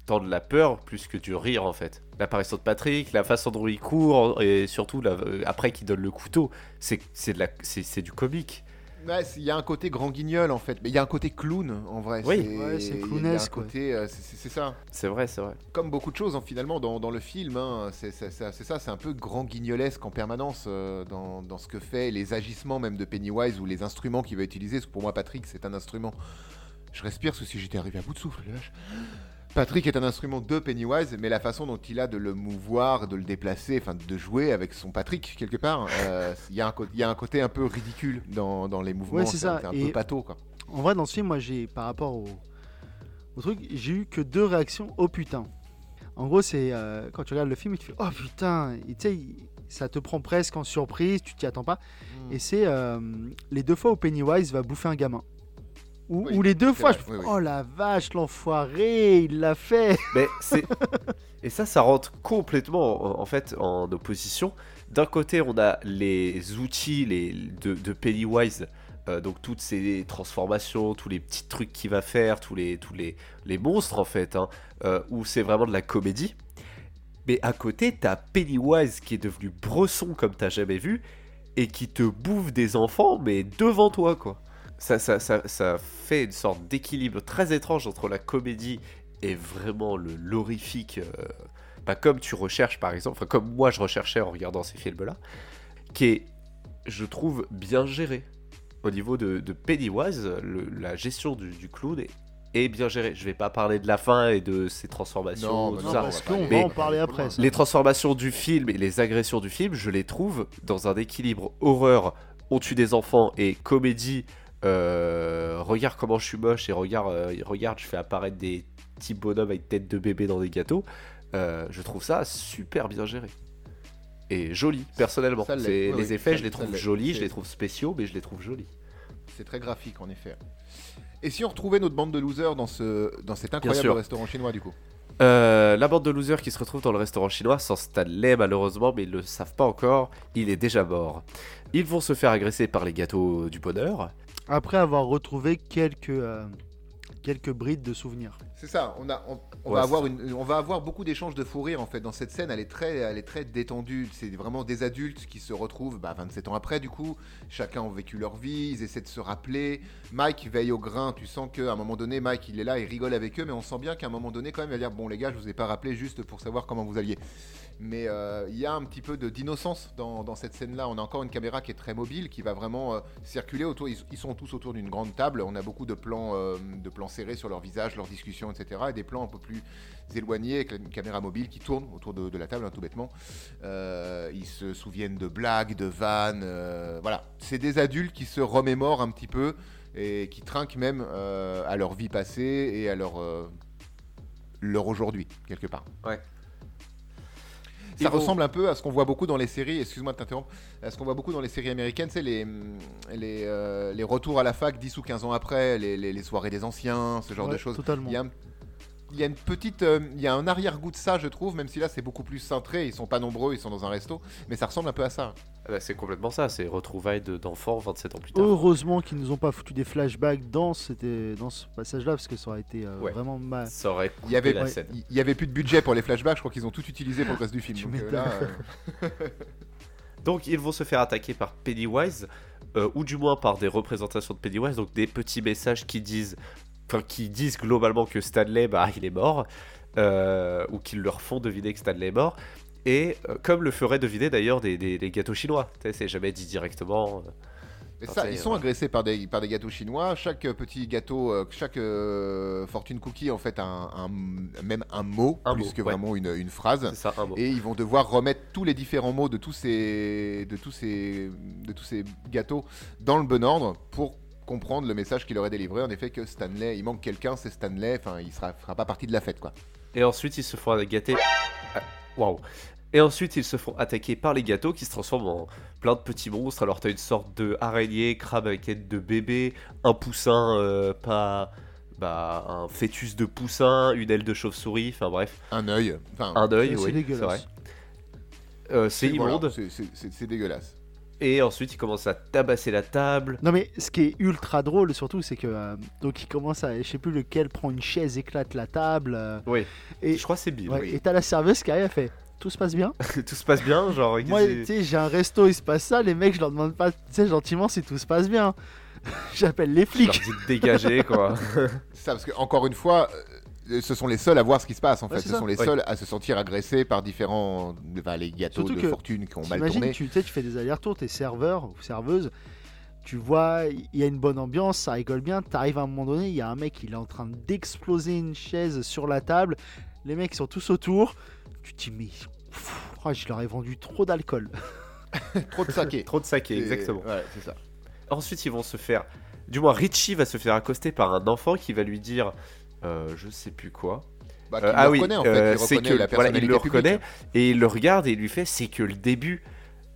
tant de la peur plus que du rire en fait. L'apparition de Patrick, la façon dont il court et surtout euh, après qu'il donne le couteau, c'est du comique. Ouais, il y a un côté grand guignol en fait, mais il y a un côté clown en vrai. Oui. C'est clownesque, ouais. euh, c'est- ça. C'est vrai, c'est vrai. Comme beaucoup de choses hein, finalement dans, dans le film, hein, c'est ça, c'est un peu grand guignolesque en permanence euh, dans, dans ce que fait les agissements même de Pennywise ou les instruments qu'il va utiliser. Parce que pour moi, Patrick, c'est un instrument. Je respire parce que si j'étais arrivé à bout de souffle, les vaches. Patrick est un instrument de Pennywise, mais la façon dont il a de le mouvoir, de le déplacer, enfin de jouer avec son Patrick quelque part, euh, il y, a un co- il y a un côté un peu ridicule dans, dans les mouvements. Ouais, c'est ça. Un Et- peu pâteau quoi. En vrai, dans ce film, moi, j'ai, par rapport au, au truc, j'ai eu que deux réactions. Oh putain. En gros, c'est euh, quand tu regardes le film, tu fais oh putain. Tu sais, ça te prend presque en surprise, tu t'y attends pas. Mm. Et c'est euh, les deux fois où Pennywise va bouffer un gamin. Ou, Oui, les deux fois, vrai, je fais oui, oui. oh la vache, l'enfoiré, il l'a fait. <laughs> Mais c'est et ça, ça rentre complètement en, en fait en opposition. D'un côté, on a les outils les, de, de Pennywise, euh, donc toutes ces transformations, tous les petits trucs qu'il va faire, tous les tous les, les monstres en fait, hein, euh, où c'est vraiment de la comédie. Mais à côté, t'as Pennywise qui est devenu bresson comme t'as jamais vu et qui te bouffe des enfants, mais devant toi quoi. Ça, ça, ça, ça fait une sorte d'équilibre très étrange entre la comédie et vraiment le l'horrifique, euh, bah, comme tu recherches par exemple, enfin comme moi je recherchais en regardant ces films-là, qui est, je trouve, bien géré. Au niveau de, de Pennywise, le- la gestion du, du clown est, est bien gérée. Je vais pas parler de la fin et de ses transformations, Non, tout mais Non, ça, ça. parce on va en parler après. ça. Les transformations du film et les agressions du film, je les trouve dans un équilibre horreur, on tue des enfants et comédie. Euh, regarde comment je suis moche et regarde, euh, regarde, je fais apparaître des petits bonhommes avec tête de bébé dans des gâteaux. Euh, je trouve ça super bien géré et joli personnellement. Ça l'est. C'est- Oui, les oui, effets, ça- je les trouve jolis, je les trouve spéciaux, mais je les trouve jolis. C'est très graphique en effet. Et si on retrouvait notre bande de losers dans, ce, dans cet incroyable restaurant chinois du coup? Euh, la bande de losers qui se retrouve dans le restaurant chinois sans Stanley malheureusement, mais ils ne le savent pas encore, il est déjà mort. Ils vont se faire agresser par les gâteaux du bonheur. Après avoir retrouvé quelques, euh, quelques brides de souvenirs. C'est ça, on, a, on, on Ouais, va avoir ça. une, on va avoir beaucoup d'échanges de fou rire en fait dans cette scène. Elle est très, elle est très détendue. C'est vraiment des adultes qui se retrouvent bah, 27 ans après du coup. Chacun ont vécu leur vie, ils essaient de se rappeler. Mike veille au grain. Tu sens qu'à un moment donné, Mike il est là, il rigole avec eux, mais on sent bien qu'à un moment donné quand même il va dire bon les gars, je vous ai pas rappelé juste pour savoir comment vous alliez. Mais euh, il y a un petit peu d'innocence dans, cette scène-là. On a encore une caméra qui est très mobile, qui va vraiment euh, circuler autour. Ils, sont tous autour d'une grande table. On a beaucoup de plans, euh, de plans serrés sur leur visage, leurs discussions, etc. Et des plans un peu plus éloignés avec une caméra mobile qui tourne autour de, la table, hein, tout bêtement. Ils se souviennent de blagues, de vannes. voilà, c'est des adultes qui se remémorent un petit peu et qui trinquent même à leur vie passée et à leur leur aujourd'hui quelque part. Ouais. Ça ressemble un peu à ce qu'on voit beaucoup dans les séries, excuse-moi de t'interrompre, à ce qu'on voit beaucoup dans les séries américaines, c'est les, les, euh, les retours à la fac 10 ou 15 ans après, les, les- les soirées des anciens, ce genre Ouais, de choses. Totalement. Il y a, un- il y a une petite, euh, il y a un arrière-goût de ça, je trouve, même si là c'est beaucoup plus cintré, ils sont pas nombreux, ils sont dans un resto, mais ça ressemble un peu à ça. Ah bah, c'est complètement ça, c'est retrouvailles de- d'enfants 27 ans plus tard. Heureusement qu'ils nous ont pas foutu des flashbacks dans, ce passage-là, parce que ça aurait été euh, Ouais. vraiment mal. Ça aurait Il y avait, coupé la Ouais. scène. il y avait plus de budget pour les flashbacks, je crois qu'ils ont tout utilisé pour le reste du film. Tu Donc, euh, là, <laughs> euh, Donc ils vont se faire attaquer par Pennywise, euh, ou du moins par des représentations de Pennywise, donc des petits messages qui disent, enfin qui disent globalement que Stanley, bah il est mort, euh, ou qui leur font deviner que Stanley est mort. Et euh, comme le feraient deviner d'ailleurs des, des- des gâteaux chinois, c'est jamais dit directement. euh. Mais ça, ils sont voilà. agressés par des, par des gâteaux chinois. Chaque euh, petit gâteau, euh, chaque euh, fortune cookie, en fait, a un, un- même un mot, Un plus mot, que ouais. vraiment une, une phrase. C'est ça un mot. Et ils vont devoir remettre tous les différents mots de tous ces, de tous ces, de tous ces gâteaux dans le bon ordre pour comprendre le message qu'il aurait délivré. En effet, que Stanley, il manque quelqu'un, c'est Stanley. Enfin, il sera, fera pas partie de la fête, quoi. Et ensuite, ils se font gâter. Ah, Waouh! Et ensuite, ils se font attaquer par les gâteaux qui se transforment en plein de petits monstres. Alors, t'as une sorte de araignée, crabe avec tête de bébé, un poussin, euh, pas. Bah, un fœtus de poussin, une aile de chauve-souris, enfin bref, Un œil. Enfin, un œil, C'est oui, c'est dégueulasse. Euh, c'est Voilà, immonde. c'est- dégueulasse. Et ensuite, il commence à tabasser la table. Non mais ce qui est ultra drôle surtout c'est que euh, donc il commence à je sais plus lequel prend une chaise éclate la table euh, Oui. et Je crois que c'est Bill. ouais, oui. et t'as la serveuse qui arrive elle fait tout se passe bien. <laughs> Tout se passe bien, genre. Moi tu sais j'ai un resto il se passe ça les mecs je leur demande pas tu sais gentiment si tout se passe bien. <laughs> J'appelle les je leur flics. dis de dégager, <laughs> quoi. C'est ça, parce que encore une fois, euh, ce sont les seuls à voir ce qui se passe en Ouais, fait. Ce ça. sont les Ouais. seuls à se sentir agressés par différents enfin, les gâteaux Surtout de fortune qui ont mal T'imagines, tourné. tu tu fais des allers-retours, t'es serveur ou serveuse, tu vois, il y a une bonne ambiance, ça rigole bien, t'arrives à un moment donné, il y a un mec, il est en train d'exploser une chaise sur la table, les mecs sont tous autour, tu te dis, mais pff, oh, je leur ai vendu trop d'alcool. <laughs> Trop de saké. Trop de saké, Et- exactement. Ouais, c'est ça. Ensuite, ils vont se faire. Du moins, Richie va se faire accoster par un enfant qui va lui dire. euh, je sais plus quoi. Bah, Euh, ah oui, reconnaît, en fait, euh, il c'est reconnaît que la voilà, il le publique. reconnaît et il le regarde et il lui fait c'est que le début.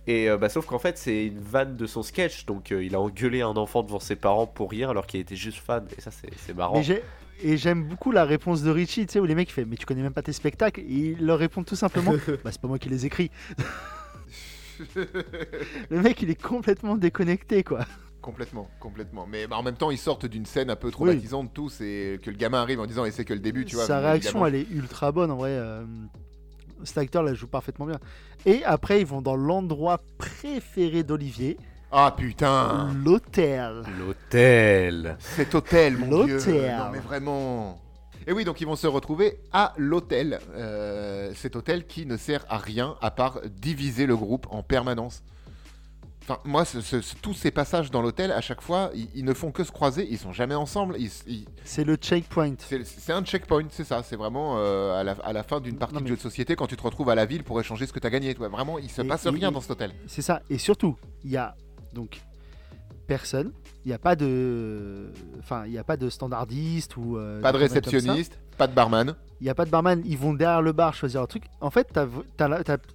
Et euh, bah, sauf qu'en fait, c'est une vanne de son sketch, donc euh, il a engueulé un enfant devant ses parents pour rien alors qu'il était juste fan. Et ça, c'est c'est marrant. Mais Et j'aime beaucoup la réponse de Richie, tu sais, où les mecs, fait, mais tu connais même pas tes spectacles, et il leur répond tout simplement, <laughs> bah c'est pas moi qui les écris. <laughs> Le mec, il est complètement déconnecté, quoi. Complètement, complètement. Mais bah, en même temps, ils sortent d'une scène un peu traumatisante tous et que le gamin arrive en disant et c'est que le début, tu vois. Sa réaction, évidemment. elle est ultra bonne en vrai. euh, Cet acteur la joue parfaitement bien. Et après, ils vont dans l'endroit préféré d'Olivier, Ah putain l'hôtel. L'hôtel. Cet hôtel, mon Dieu L'hôtel. Non mais vraiment Et oui, donc ils vont se retrouver à l'hôtel. Euh, cet hôtel qui ne sert à rien à part diviser le groupe en permanence. Enfin, moi, ce- ce- ce- tous ces passages dans l'hôtel, à chaque fois, ils, ils ne font que se croiser, ils sont jamais ensemble. ils- ils- C'est le checkpoint. c'est c'est un checkpoint, c'est ça. C'est vraiment euh, à, la, à la fin d'une partie Non, de jeu de société quand tu te retrouves à la ville pour échanger ce que tu as gagné. toi. Vraiment, il se Et- passe et- rien et- dans cet hôtel. C'est ça. Et surtout, il y a donc personne. Il n'y a pas de, enfin, il n'y a pas de standardiste ou euh, Pas de réceptionniste, pas de barman. Il n'y a pas de barman. Ils vont derrière le bar choisir un truc. En fait,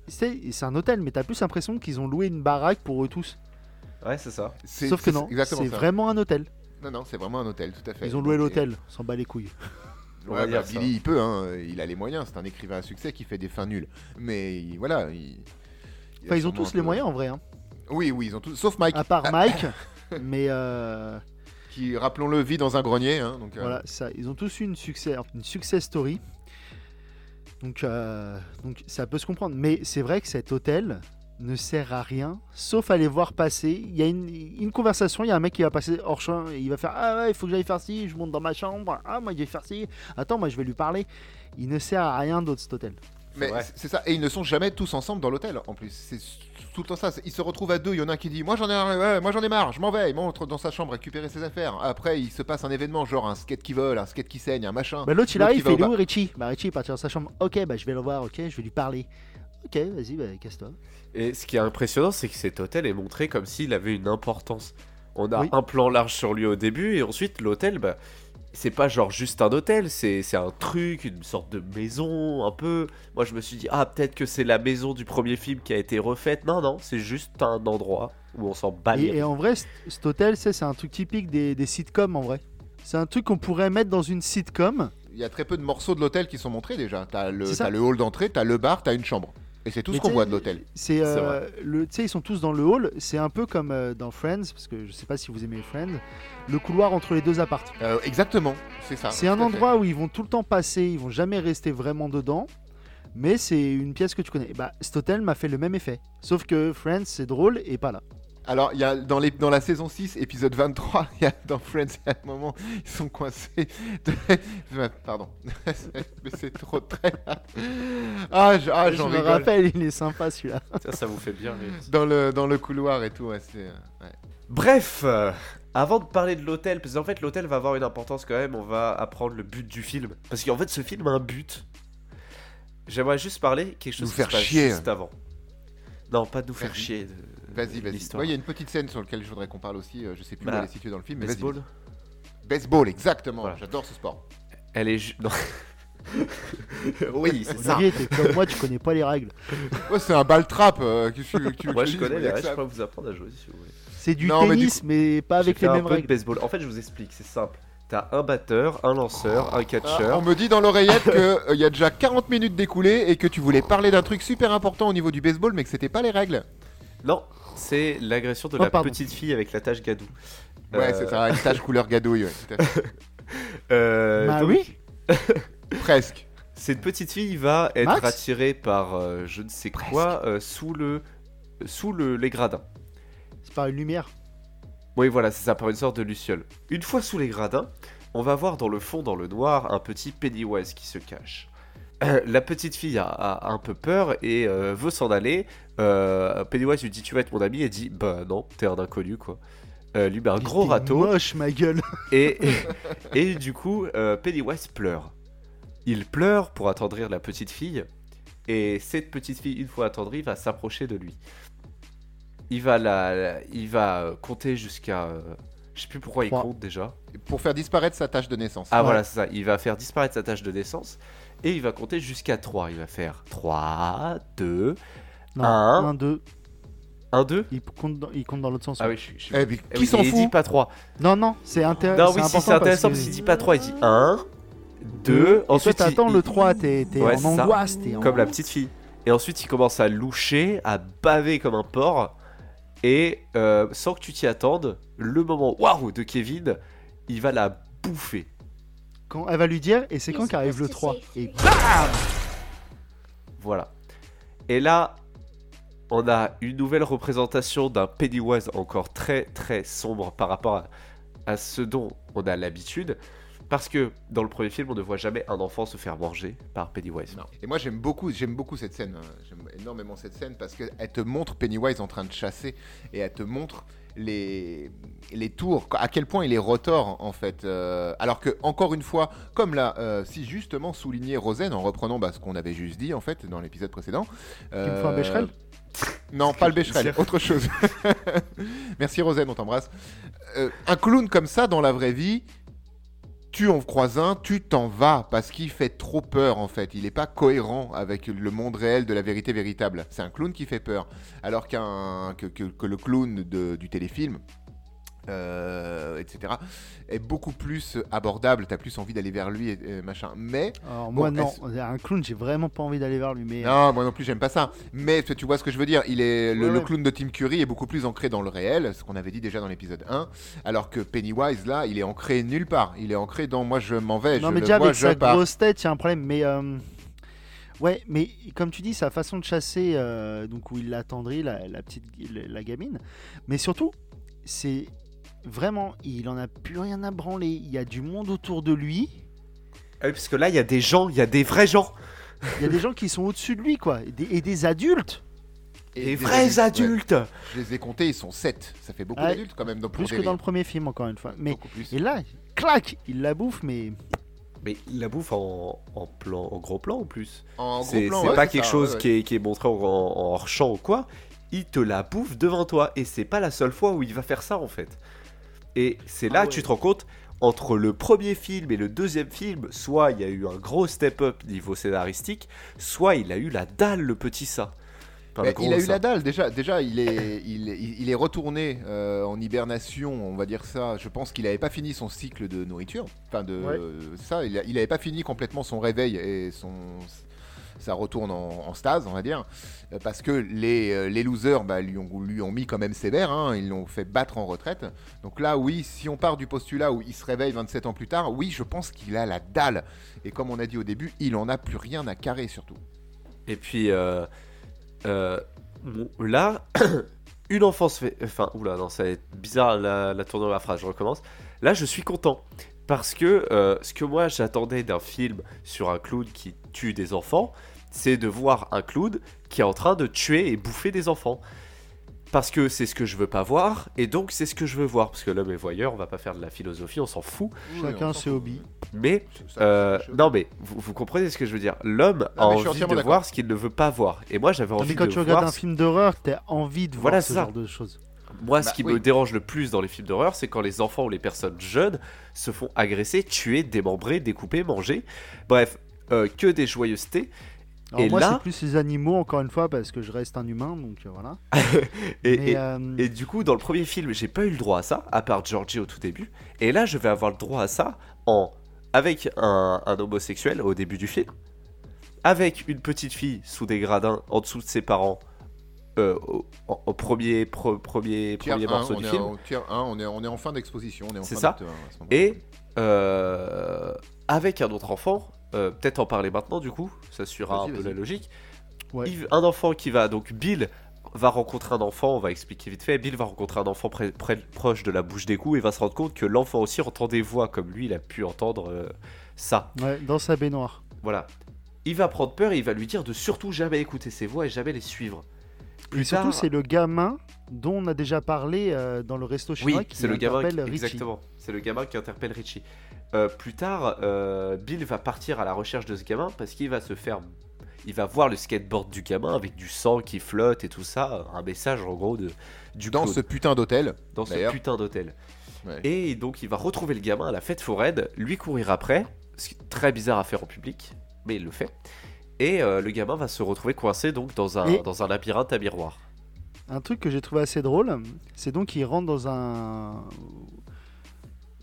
c'est, c'est un hôtel, mais t'as plus l'impression qu'ils ont loué une baraque pour eux tous. Ouais, c'est ça. C'est- Sauf que c'est non, c'est vraiment un hôtel. Non, non, c'est vraiment un hôtel, tout à fait. Ils ont loué l'hôtel. On s'en bat les couilles. On Ouais, bah. Billy, il peut, hein, il a les moyens. C'est un écrivain à succès qui fait des fins nulles. Mais il- voilà. il- il a Enfin, ils ont tous les moyens en vrai. hein. Oui, oui, ils ont tous. Sauf Mike, À part Mike. <laughs> mais euh, qui, rappelons-le, vit dans un grenier. hein, donc, euh, voilà, ça. Ils ont tous eu une succès, une success story. Donc, euh, donc ça peut se comprendre. Mais c'est vrai que cet hôtel ne sert à rien, sauf à les voir passer. Il y a une, une conversation, il y a un mec qui va passer hors champ et il va faire Ah ouais, il faut que j'aille faire ci, je monte dans ma chambre. Ah, moi je vais faire ci. Attends, moi je vais lui parler. Il ne sert à rien d'autre cet hôtel. Mais c'est ça. Et ils ne sont jamais tous ensemble dans l'hôtel, en plus. C'est tout le temps ça. Ils se retrouvent à deux. Il y en a un qui dit Moi j'en ai, ouais, moi, j'en ai marre, je m'en vais. Il montre dans sa chambre récupérer ses affaires. Après, il se passe un événement, genre un skate qui vole, un skate qui saigne, un machin. Bah, l'autre il arrive, il est où Richie? Bah Richie est parti dans sa chambre. Ok, bah je vais le voir, ok, je vais lui parler. Ok, vas-y, bah casse-toi. Et ce qui est impressionnant, c'est que cet hôtel est montré comme s'il avait une importance. On a Oui. un plan large sur lui au début, et ensuite l'hôtel, bah, c'est pas genre juste un hôtel, c'est c'est un truc, une sorte de maison, un peu. Moi je me suis dit, ah, peut-être que c'est la maison du premier film qui a été refaite. Non, non, c'est juste un endroit où on s'en bat les Et, et en vrai, cet hôtel, c'est c'est un truc typique des, des sitcoms en vrai. C'est un truc qu'on pourrait mettre dans une sitcom. Il y a très peu de morceaux de l'hôtel qui sont montrés déjà. T'as le, le hall d'entrée, t'as le bar, t'as une chambre. Et c'est tout ce qu'on voit de l'hôtel. C'est euh, le, tu sais, ils sont tous dans le hall. C'est un peu comme euh, dans Friends, parce que je sais pas si vous aimez Friends. Le couloir entre les deux apparts. Euh, exactement, c'est ça. c'est un endroit où ils vont tout le temps passer. Ils vont jamais rester vraiment dedans. Mais c'est une pièce que tu connais. Bah, cet hôtel m'a fait le même effet. Sauf que Friends, c'est drôle et pas là. Alors, il y a dans, les, dans la saison 6, épisode 23, <laughs> il y a, dans Friends, il y a un moment, ils sont coincés. de- Pardon. <laughs> Mais c'est trop très. Ah, je- ah, je j'en me rigole. rappelle, il est sympa celui-là. <laughs> Ça, ça vous fait bien rire. Dans le, dans le couloir et tout, ouais, c'est. euh, ouais. Bref, euh, avant de parler de l'hôtel, parce qu'en fait l'hôtel va avoir une importance quand même, on va apprendre le but du film. Parce qu'en fait ce film a un but. J'aimerais juste parler quelque chose Nous qui faire se passe chier. juste avant. Non, pas de nous faire chier. de- Vas-y, vas-y. Ouais, Il y a une petite scène sur laquelle je voudrais qu'on parle aussi. euh, Je sais plus où elle est située dans le film, mais. Baseball. Baseball, exactement. Voilà. J'adore ce sport. Elle est. non. <laughs> oui, c'est ça. Comme moi, tu connais pas les règles. Ouais, c'est un ball trap. euh, que tu, que tu Moi je connais les règles, je peux vous apprendre à jouer si vous voulez. C'est du Non, mais du tennis, mais, pas avec les mêmes un peu de règles. baseball. En fait, je vous explique, c'est simple. t'as un batteur, un lanceur, un Ah, catcheur. on me dit dans l'oreillette qu'il y a déjà 40 minutes d'écoulées et que tu voulais parler d'un truc super important au niveau du baseball, mais que c'était pas les règles. Non, c'est l'agression de Oh, la pardon. petite fille avec la tache gadou. Ouais, Euh, c'est ça, une tache couleur gadouille, ouais, <laughs> euh, Bah donc, oui. <laughs> Presque. Cette petite fille va être Max attirée par euh, je ne sais quoi euh, sous le sous le, les gradins. C'est par une lumière. Oui, voilà, c'est ça, par une sorte de luciole. Une fois sous les gradins, on va voir dans le fond, dans le noir, un petit Pennywise qui se cache. Euh, La petite fille a, a un peu peur et euh, veut s'en aller. Euh, Pennywise lui dit Tu vas être mon ami Elle dit Bah non, t'es un inconnu quoi. Euh, lui met un gros râteau Moche, ma gueule. et, et, <laughs> et du coup, euh, Pennywise pleure. Il pleure pour attendrir la petite fille. Et cette petite fille, une fois attendrie, va s'approcher de lui. Il va, la, la- il va compter jusqu'à. euh, je sais plus pourquoi il compte déjà. Pour faire disparaître sa tache de naissance. Ah Ouais. voilà, c'est ça. Il va faire disparaître sa tâche de naissance. Et il va compter jusqu'à 3. Il va faire 3, 2, Non, Un. 1, 2. 1, 2. Il compte dans, il compte dans l'autre sens. Ah oui, je suis. je Eh, mais Eh qui oui, s'en et Il dit fout pas 3. Non, non, c'est intéressant. Non, oui, si c'est intéressant parce qu'il dit pas 3, il dit 1, 2. Et toi, Ensuite, il- t'attends il- le 3, t'es Ouais, en angoisse. en- comme la petite fille. Et ensuite, il commence à loucher, à baver comme un porc. Et euh, sans que tu t'y attendes, le moment waouh de Kevin, il va la bouffer. Quand elle va lui dire, et c'est quand qu'arrive le supposed 3 to Et Voilà. Et là, on a une nouvelle représentation d'un Pennywise encore très très sombre par rapport à, à ce dont on a l'habitude. Parce que dans le premier film, on ne voit jamais un enfant se faire manger par Pennywise. Non. Et moi j'aime beaucoup, j'aime beaucoup cette scène. hein. J'aime énormément cette scène parce qu'elle te montre Pennywise en train de chasser et elle te montre les, les tours, à quel point il est rotor en fait. Euh, alors que encore une fois, comme l'a euh, si justement souligné Rosen en reprenant bah, ce qu'on avait juste dit en fait dans l'épisode précédent. euh, Tu me fais un Becherel Non, pas le Becherel, <laughs> autre chose. <laughs> Merci Rosen, on t'embrasse. Euh, un clown comme ça dans la vraie vie, tu en croises un, tu t'en vas parce qu'il fait trop peur en fait. Il n'est pas cohérent avec le monde réel de la vérité véritable. C'est un clown qui fait peur. Alors qu'un que, le clown du téléfilm, euh, etc., est beaucoup plus abordable. T'as plus envie d'aller vers lui et, et machin. Mais Alors, Bon, moi, non. est-ce- Un clown, j'ai vraiment pas envie d'aller vers lui. Mais non, moi non plus, j'aime pas ça. Mais tu vois ce que je veux dire Il est le, Ouais, le ouais. clown de Tim Curry est beaucoup plus ancré dans le réel, ce qu'on avait dit déjà dans l'épisode 1, alors que Pennywise là, il est ancré nulle part. Il est ancré dans moi je m'en vais, non, je mais le déjà, vois, avec sa pars. grosse tête, il y a un problème. Mais. euh, Ouais, mais comme tu dis, sa façon de chasser, euh, donc où il l'attendrit, la, la petite, la, la gamine, mais surtout, c'est vraiment, il en a plus rien à branler. Il y a du monde autour de lui. Ah oui, parce que là, il y a des gens, il y a des vrais gens. Il y a des gens qui sont au-dessus de lui, quoi, et des, et des adultes. Des, des vrais ouais. adultes. Je les ai comptés, ils sont 7. Ça fait beaucoup Ouais. d'adultes quand même. Donc Plus que dans le premier film, encore une fois. Mais et là, clac, il la bouffe, mais Mais il la bouffe en, en plan, en gros plan en plus. En gros C'est plan, c'est ouais, pas quelque ça, chose ouais, ouais. Qui, est, qui est montré en, en hors champ ou quoi. Il te la bouffe devant toi. Et c'est pas la seule fois où il va faire ça en fait. Et c'est là Ah que tu te rends compte, entre le premier film et le deuxième film, soit il y a eu un gros step-up niveau scénaristique, soit il a eu la dalle, le petit ça. Enfin, il a eu la dalle déjà. Déjà, il est, il, il- il est retourné euh, en hibernation, on va dire ça. Je pense qu'il n'avait pas fini son cycle de nourriture. Enfin, de Ouais. ça, il n'avait pas fini complètement son réveil et son ça retourne en, stase, on va dire, euh, parce que les, euh, les losers bah, lui, ont, lui ont mis quand même sévère, hein, ils l'ont fait battre en retraite. Donc là, oui, si on part du postulat où il se réveille 27 ans plus tard, oui, je pense qu'il a la dalle. Et comme on a dit au début, il en a plus rien à carrer surtout. Et puis euh, euh, là, <coughs> une enfance fait. Enfin, oula, non, ça va être bizarre la, la tournure de la phrase, je recommence. Là, je suis content. Parce que ce que moi j'attendais d'un film sur un clown qui tue des enfants, c'est de voir un clown qui est en train de tuer et bouffer des enfants. Parce que c'est ce que je veux pas voir, et donc c'est ce que je veux voir. Parce que l'homme est voyeur, on va pas faire de la philosophie, on s'en fout. Chacun ses hobbies. Mais euh, non mais vous, vous comprenez ce que je veux dire. L'homme a suis envie de voir ce qu'il ne veut pas voir. Et moi j'avais envie mais quand de tu regardes voir. un film d'horreur, t'as envie de voir Voilà, ce ça. genre de choses. Moi ce Bah, qui oui. me dérange le plus dans les films d'horreur, c'est quand les enfants ou les personnes jeunes se font agresser, tuer, démembrer, découper, manger. Bref, euh, que des joyeusetés. Alors Et moi, là- c'est plus les animaux, encore une fois, parce que je reste un humain, donc euh, voilà. <laughs> Et, Mais, et- euh, et du coup, dans le premier film, j'ai pas eu le droit à ça, à part Georgie au tout début. Et là, je vais avoir le droit à ça en avec un, un homosexuel au début du film, avec une petite fille sous des gradins en dessous de ses parents euh, au, premier, pro- premier, Tiers premier 1, morceau on du est film. en, tiers 1, on est, on est en fin d'exposition. on est en C'est fin ça. Et euh, avec un autre enfant, euh, peut-être en parler maintenant du coup, ça suivra un peu la logique. Ouais. Yves- un enfant qui va, donc Bill va rencontrer un enfant, on va expliquer vite fait, Bill va rencontrer un enfant près- près- proche de la bouche d'égout et va se rendre compte que l'enfant aussi entend des voix comme lui, il a pu entendre euh, ça. ouais, dans sa baignoire. Voilà. Il va prendre peur et il va lui dire de surtout jamais écouter ses voix et jamais les suivre. Plus Et surtout, tard- c'est le gamin dont on a déjà parlé euh, dans le resto chinois Oui, qui c'est le gamin qui... interpelle Richie. Exactement, c'est le gamin qui interpelle Richie. Euh, plus tard, euh, Bill va partir à la recherche de ce gamin parce qu'il va se faire... Il va voir le skateboard du gamin avec du sang qui flotte et tout ça, un message en gros de, du Dans ce putain d'hôtel. dans ce putain d'hôtel. Ouais. Et donc il va retrouver le gamin à la fête foraine, lui courir après, ce qui est très bizarre à faire en public, mais il le fait. Et euh, le gamin va se retrouver coincé donc dans un, Et- dans un labyrinthe à miroir. Un truc que j'ai trouvé assez drôle, c'est donc qu'il rentre dans un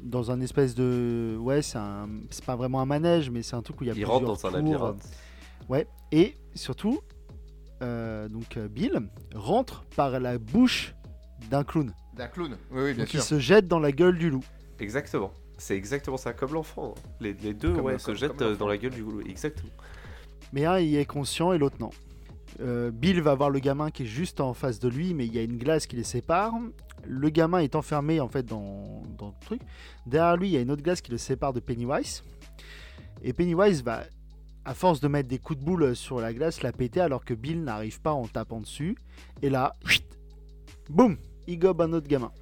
dans un espèce de ouais c'est un c'est pas vraiment un manège mais c'est un truc où il y a Il plusieurs rentre dans un tours. labyrinthe. ouais et surtout euh, donc euh, Bill rentre par la bouche d'un clown D'un clown. Oui, oui, bien donc il sûr. se jette dans la gueule du loup Exactement. C'est exactement ça, comme l'enfant. hein. Les, les deux Comme- ouais, comme- se jettent dans la gueule du goulot. Exactement. Mais un il est conscient et l'autre non. Euh, Bill va voir le gamin qui est juste en face de lui mais il y a une glace qui les sépare. Le gamin est enfermé en fait dans, dans le truc. Derrière lui il y a une autre glace qui le sépare de Pennywise. Et Pennywise va à force de mettre des coups de boule sur la glace la péter alors que Bill n'arrive pas en tapant dessus. Et là boum il gobe un autre gamin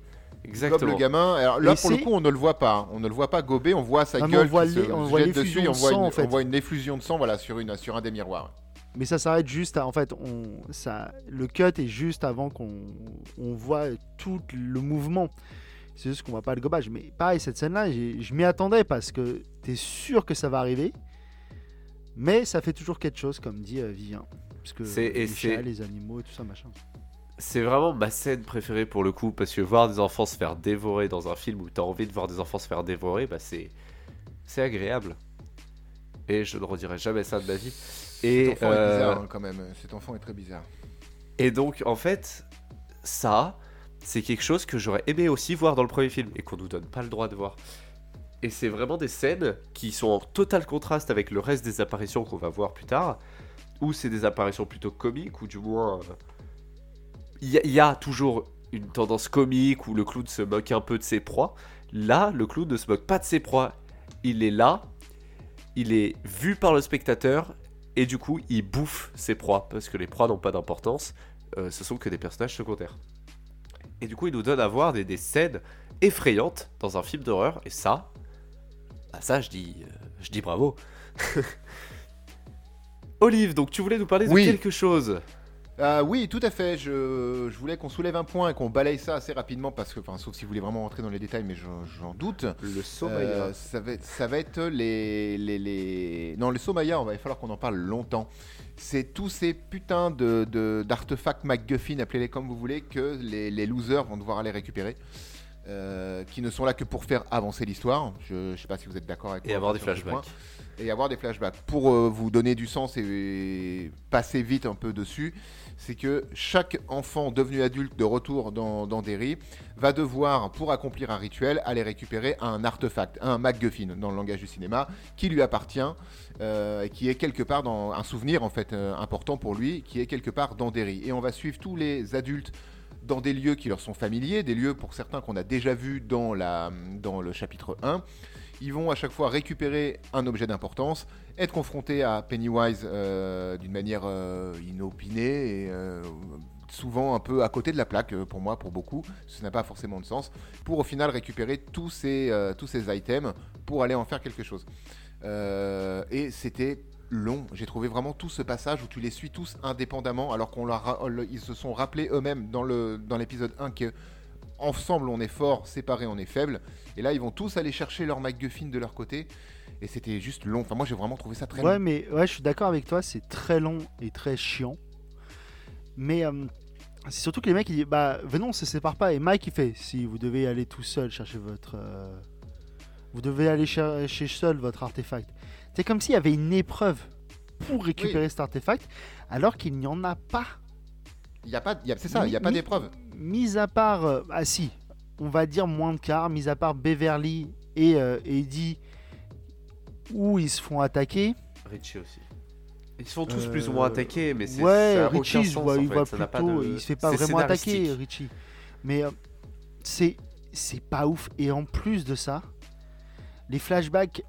Exactement. le gamin. Alors là, Et pour le coup, on ne le voit pas. hein. On ne le voit pas gober. On voit sa Ah, gueule on voit qui se les- on voit jette dessus. l'effusion et On de voit, sang, une, en fait. on voit une effusion de sang, voilà, sur une, sur un des miroirs. mais ça s'arrête juste à, en fait on ça le cut est juste avant qu'on on voit tout le mouvement c'est juste qu'on voit pas le gobage mais pareil cette scène là je m'y attendais parce que t'es sûr que ça va arriver mais ça fait toujours quelque chose comme dit euh, Vivien parce que les chats, les animaux et tout ça machin C'est vraiment ma scène préférée pour le coup, parce que voir des enfants se faire dévorer dans un film où t'as envie de voir des enfants se faire dévorer, bah c'est c'est agréable. Et je ne redirai jamais ça de ma vie. Et, Cet enfant est euh, bizarre, hein, quand même. Cet enfant est très bizarre. et donc en fait, ça, c'est quelque chose que j'aurais aimé aussi voir dans le premier film et qu'on nous donne pas le droit de voir. Et c'est vraiment des scènes qui sont en total contraste avec le reste des apparitions qu'on va voir plus tard, où c'est des apparitions plutôt comiques, ou du moins... euh, Il y, a- il y a toujours une tendance comique où le clown se moque un peu de ses proies. Là, le clown ne se moque pas de ses proies. Il est là, il est vu par le spectateur, et du coup, il bouffe ses proies, parce que les proies n'ont pas d'importance, euh, ce sont que des personnages secondaires. Et du coup, il nous donne à voir des, des scènes effrayantes dans un film d'horreur, et ça, bah ça, je dis, euh, je dis bravo. <laughs> Olive, donc tu voulais nous parler de quelque chose Euh, oui, tout à fait. Je, je voulais qu'on soulève un point et qu'on balaye ça assez rapidement parce que, enfin, sauf si vous voulez vraiment rentrer dans les détails, mais j'en j'en doute. Le Euh, ça, va, être- ça va être les, les, les... Non, le Somaya, on va il va falloir qu'on en parle longtemps. C'est tous ces putains de, de- d'artefacts MacGuffin, appelez-les comme vous voulez, que les, les losers vont devoir aller récupérer. euh, qui ne sont là que pour faire avancer l'histoire. Je ne sais pas si vous êtes d'accord avec Et moi avoir des flashbacks. Et avoir des flashbacks. Pour euh, vous donner du sens et passer vite un peu dessus, c'est que chaque enfant devenu adulte de retour dans, Derry va devoir, pour accomplir un rituel, aller récupérer un artefact, un MacGuffin dans le langage du cinéma, qui lui appartient, euh, qui est quelque part dans un souvenir en fait euh, important pour lui, qui est quelque part dans Derry. Et on va suivre tous les adultes dans des lieux qui leur sont familiers, des lieux pour certains qu'on a déjà vus dans, dans le chapitre 1. Ils vont à chaque fois récupérer un objet d'importance, être confrontés à Pennywise euh, d'une manière euh, inopinée et euh, souvent un peu à côté de la plaque pour moi, pour beaucoup. Ce n'a pas forcément de sens. Pour au final récupérer tous ces, tous ces items pour aller en faire quelque chose. Et c'était long. J'ai trouvé vraiment tout ce passage où tu les suis tous indépendamment, alors qu'on leur a- ils se sont rappelés eux-mêmes dans le dans l'épisode 1 que ensemble on est fort, séparés on est faible. Et là ils vont tous aller chercher leur MacGuffin de leur côté. et c'était juste long. Enfin, moi j'ai vraiment trouvé ça très Ouais, long. mais ouais, je suis d'accord avec toi, c'est très long et très chiant. Mais euh, c'est surtout que les mecs, ils disent Bah, venons, on se sépare pas. Et Mike, il fait Si vous devez aller tout seul chercher votre. euh, Vous devez aller chercher seul votre artefact. C'est comme s'il y avait une épreuve pour récupérer cet artefact, alors qu'il n'y en a pas. Il y a pas, il y a- c'est ça, il n'y a pas d'épreuve. Mis à part. euh, ah, si, on va dire moins de quart, mis à part Beverly et euh, Eddie, où ils se font attaquer. Richie aussi. Ils se font tous Euh, plus ou moins attaquer, mais c'est. Ouais, ça aucun Richie, je sens, vois, en il fait, voit ça n'a pas plutôt, de- il se fait pas c'est vraiment attaquer. Richie. Mais euh, c'est c'est pas ouf. Et en plus de ça, les flashbacks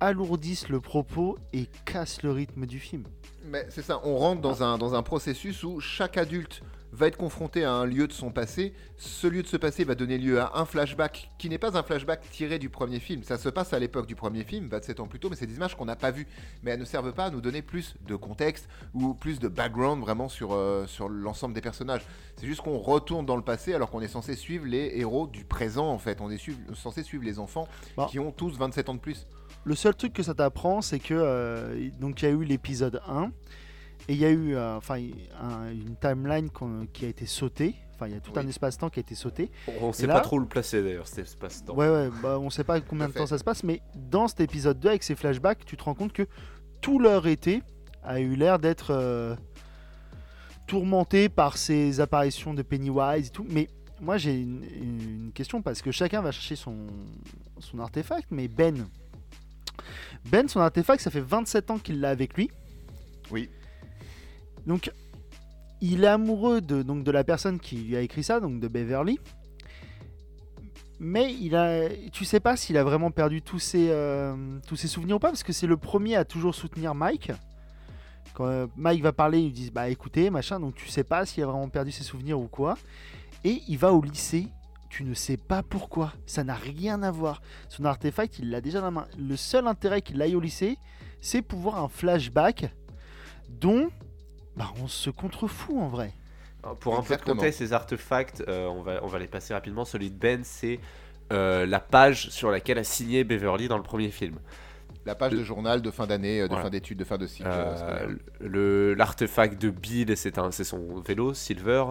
alourdissent le propos et cassent le rythme du film. Mais c'est ça, on rentre dans un, dans un processus où chaque adulte va être confronté à un lieu de son passé. Ce lieu de ce passé va donner lieu à un flashback qui n'est pas un flashback tiré du premier film. Ça se passe à l'époque du premier film, 27 ans plus tôt, mais c'est des images qu'on n'a pas vues. Mais elles ne servent pas à nous donner plus de contexte ou plus de background vraiment sur, euh, sur l'ensemble des personnages. C'est juste qu'on retourne dans le passé alors qu'on est censé suivre les héros du présent en fait. On est censé suivre les enfants Bon. qui ont tous 27 ans de plus. Le seul truc que ça t'apprend, c'est que euh, donc il y a eu l'épisode 1 et il y a eu euh, enfin un- une timeline qui a été sautée. Enfin, il y a tout Oui. un espace-temps qui a été sauté. On sait là- pas trop où le placer d'ailleurs, cet espace-temps. Ouais, ouais, bah, on sait pas <laughs> combien de temps ça se passe, mais dans cet épisode 2, avec ces flashbacks, tu te rends compte que tout leur été a eu l'air d'être euh, tourmenté par ces apparitions de Pennywise et tout. Mais moi, j'ai une, une question parce que chacun va chercher son, son artefact, mais Ben. Ben, son artefact, ça fait 27 ans qu'il l'a avec lui. Oui. Donc, il est amoureux de, donc, de la personne qui lui a écrit ça, donc de Beverly. Mais il a, tu sais pas s'il a vraiment perdu tous ses, euh, tous ses souvenirs ou pas, parce que c'est le premier à toujours soutenir Mike. Quand euh, Mike va parler, ils lui disent bah écoutez, machin, donc tu sais pas s'il a vraiment perdu ses souvenirs ou quoi. Et il va au lycée, tu ne sais pas pourquoi, ça n'a rien à voir. Son artefact, il l'a déjà dans la main. Le seul intérêt qu'il aille au lycée, c'est pour voir un flashback dont bah, on se contrefout en vrai. Alors, Pour un peu de Exactement. contexte, ces artefacts, euh, on, va, on va les passer rapidement. Celui de Ben, c'est euh, la page sur laquelle a signé Beverly dans le premier film. La page de journal de fin d'année, euh, de Voilà. fin d'études, de fin de cycle. Euh, euh, L'artefact de Bill, c'est un- c'est son vélo, Silver.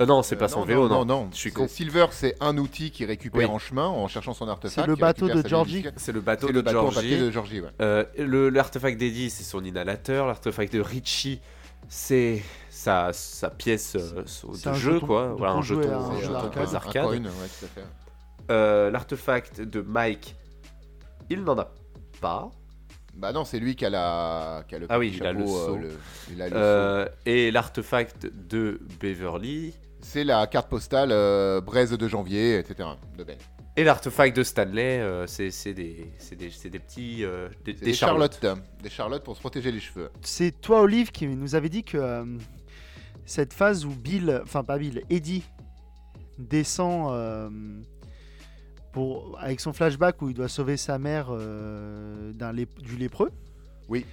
Euh, non, c'est Euh, pas son vélo, non. non, Je suis con. Silver, c'est un outil qu'il récupère Oui. en chemin en cherchant son artefact. C'est le bateau récupère de sa Georgie. C'est le bateau C'est de le bateau en papier Georgie. de Georgie, ouais. Euh, le- L'artefact d'Eddie, c'est son inhalateur. L'artefact de Richie, c'est sa, sa pièce euh, C'est de un jeu, jeton. quoi. Voilà, un jeton, à un un C'est jeu jeton un- d'arcade. des un arcades. coin, ouais, tout à fait. Euh, L'artefact de Mike, il n'en a pas. Bah non, c'est lui qui a, la... qui a le Ah oui, petit il a le chapeau, euh, seau. le- il a le Euh, et l'artefact de Beverly. C'est la carte postale euh, braise de janvier, etc. De Ben. Et l'artefact de Stanley, euh, c'est c'est des, c'est des, c'est des petits. euh, des, C'est des des Charlotte. charlottes. Des charlottes pour se protéger les cheveux. C'est toi, Olive, qui nous avait dit que euh, cette phase où Bill, enfin pas Bill, Eddie descend euh, pour, avec son flashback où il doit sauver sa mère euh, d'un lép- du lépreux. Oui.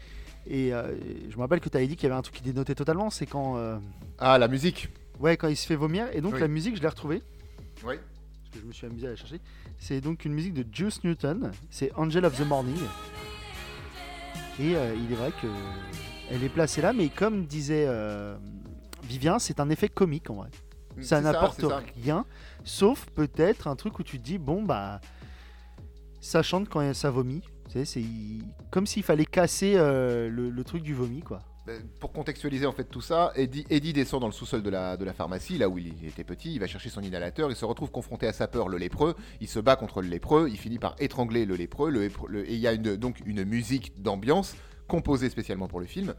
Et euh, je me rappelle que tu avais dit qu'il y avait un truc qui dénotait totalement, c'est quand, euh, Ah, la musique. Ouais, quand il se fait vomir. Et donc Oui. la musique, je l'ai retrouvée, Oui. parce que je me suis amusé à la chercher. C'est donc une musique de Juice Newton, c'est Angel of the Morning. Et euh, il est vrai que elle est placée là, mais comme disait euh, Vivien, c'est un effet comique en vrai. Ça C'est n'apporte ça. rien, sauf peut-être un truc où tu te dis bon bah ça chante quand ça vomit. C'est comme s'il fallait casser euh, le, le truc du vomi quoi. Euh, Pour contextualiser en fait tout ça, Eddie, descend dans le sous-sol de la, de la pharmacie, là où il était petit, il va chercher son inhalateur, il se retrouve confronté à sa peur, le lépreux, il se bat contre le lépreux, il finit par étrangler le lépreux, et il y a donc une musique d'ambiance composée spécialement pour le film,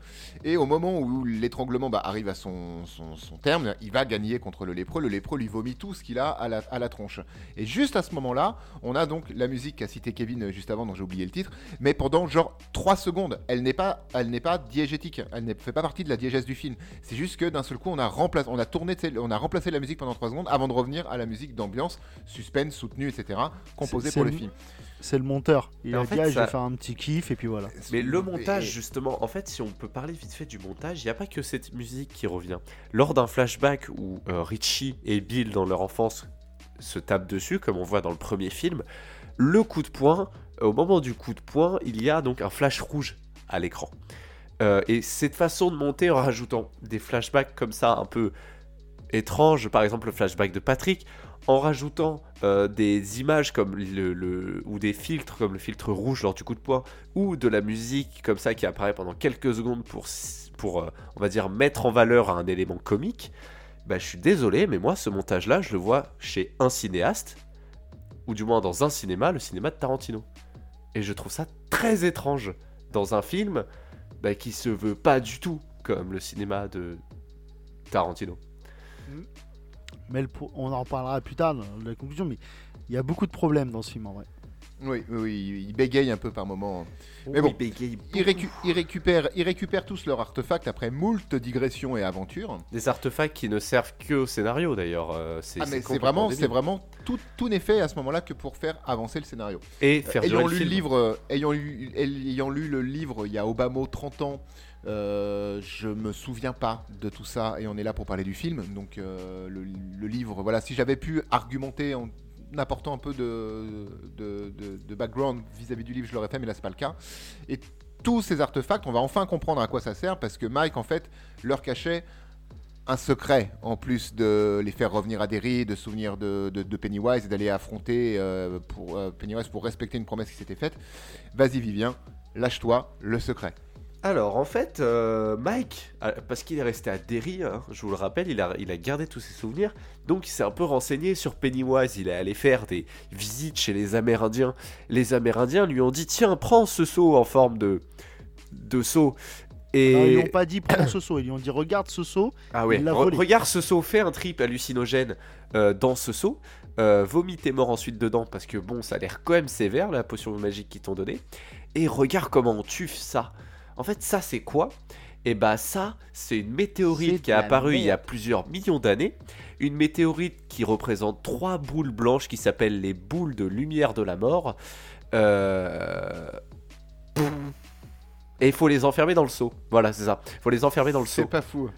et au moment où l'étranglement bah, arrive à son, son- son terme, il va gagner contre le lépreux, le lépreux lui vomit tout ce qu'il a à la, à la tronche. Et juste à ce moment-là, on a donc la musique qu'a cité Kevin euh, juste avant, dont j'ai oublié le titre, mais pendant genre 3 secondes, elle n'est pas, elle n'est pas diégétique, elle ne fait pas partie de la diégèse du film. C'est juste que d'un seul coup, on a remplacé, on a tourné, on a remplacé la musique pendant 3 secondes avant de revenir à la musique d'ambiance, suspense, soutenue, etc., composée pour le- film. C'est le monteur. Il Et en a fait, dit ah, je ça- vais faire un petit kiff et puis voilà. Mais le montage, et- justement, en fait, si on peut parler vite fait du montage, il n'y a pas que cette musique qui revient. Lors d'un flashback où euh, Richie et Bill, dans leur enfance, se tapent dessus, comme on voit dans le premier film, Le coup de poing, au moment du coup de poing, il y a donc un flash rouge à l'écran. Euh, et cette façon de monter en rajoutant des flashbacks comme ça un peu étranges, par exemple le flashback de Patrick, en rajoutant euh, des images comme le, ou des filtres comme le filtre rouge lors du coup de poing, ou de la musique comme ça qui apparaît pendant quelques secondes pour, pour euh, on va dire, mettre en valeur un élément comique, bah, je suis désolé, mais moi ce montage-là, je le vois chez un cinéaste, ou du moins dans un cinéma, le cinéma de Tarantino. Et je trouve ça très étrange dans un film bah, qui se veut pas du tout comme le cinéma de Tarantino. Mais le on en reparlera plus tard dans la conclusion, mais il y a beaucoup de problèmes dans ce film en vrai. Oui, oui, oui, il bégaye un peu par moment. Mais bon, il bégaye Ils, récu- ils récupèrent, ils récupèrent tous leurs artefacts après moult digressions et aventures. Des artefacts qui ne servent que au scénario d'ailleurs. euh, c'est Ah, mais c'est complètement vraiment, c'est vraiment tout, tout n'est fait à ce moment-là que pour faire avancer le scénario. Et faire durer ayant lu le film. livre, euh, ayant lu, ayant lu le livre il y a Obama 30 ans, euh, je me souviens pas de tout ça et on est là pour parler du film. Donc euh, le, livre, voilà, si j'avais pu argumenter en apportant un peu de, background vis-à-vis du livre, je l'aurais fait, mais là c'est pas le cas. Et tous ces artefacts, on va enfin comprendre à quoi ça sert parce que Mike en fait leur cachait un secret en plus de les faire revenir à Derry, de souvenir de, de- de Pennywise et d'aller affronter euh, Pennywise pour respecter une promesse qui s'était faite. Vas-y Vivien, lâche-toi le secret. Alors en fait, euh, Mike, euh, parce qu'il est resté à Derry, hein, je vous le rappelle, il a, il a gardé tous ses souvenirs, donc il s'est un peu renseigné sur Pennywise, il est allé faire des visites chez les Amérindiens. Les Amérindiens lui ont dit, tiens, prends ce seau en forme de, de seau. Et... Alors, ils n'ont pas dit prends ce seau, ils lui ont dit regarde ce seau. Ah ouais, re- regarde ce seau, fais un trip hallucinogène euh, dans ce seau, euh, vomis tes morts ensuite dedans parce que bon, ça a l'air quand même sévère la potion magique qu'ils t'ont donnée, et regarde comment on tue ça. En fait, ça c'est quoi? Et bah ça, c'est une météorite qui est apparue il y a merde. plusieurs millions d'années, une météorite qui représente trois boules blanches qui s'appellent les boules de lumière de la mort. Euh... Et il faut les enfermer dans le seau. Voilà, c'est ça. Il faut les enfermer dans le seau. C'est pas fou.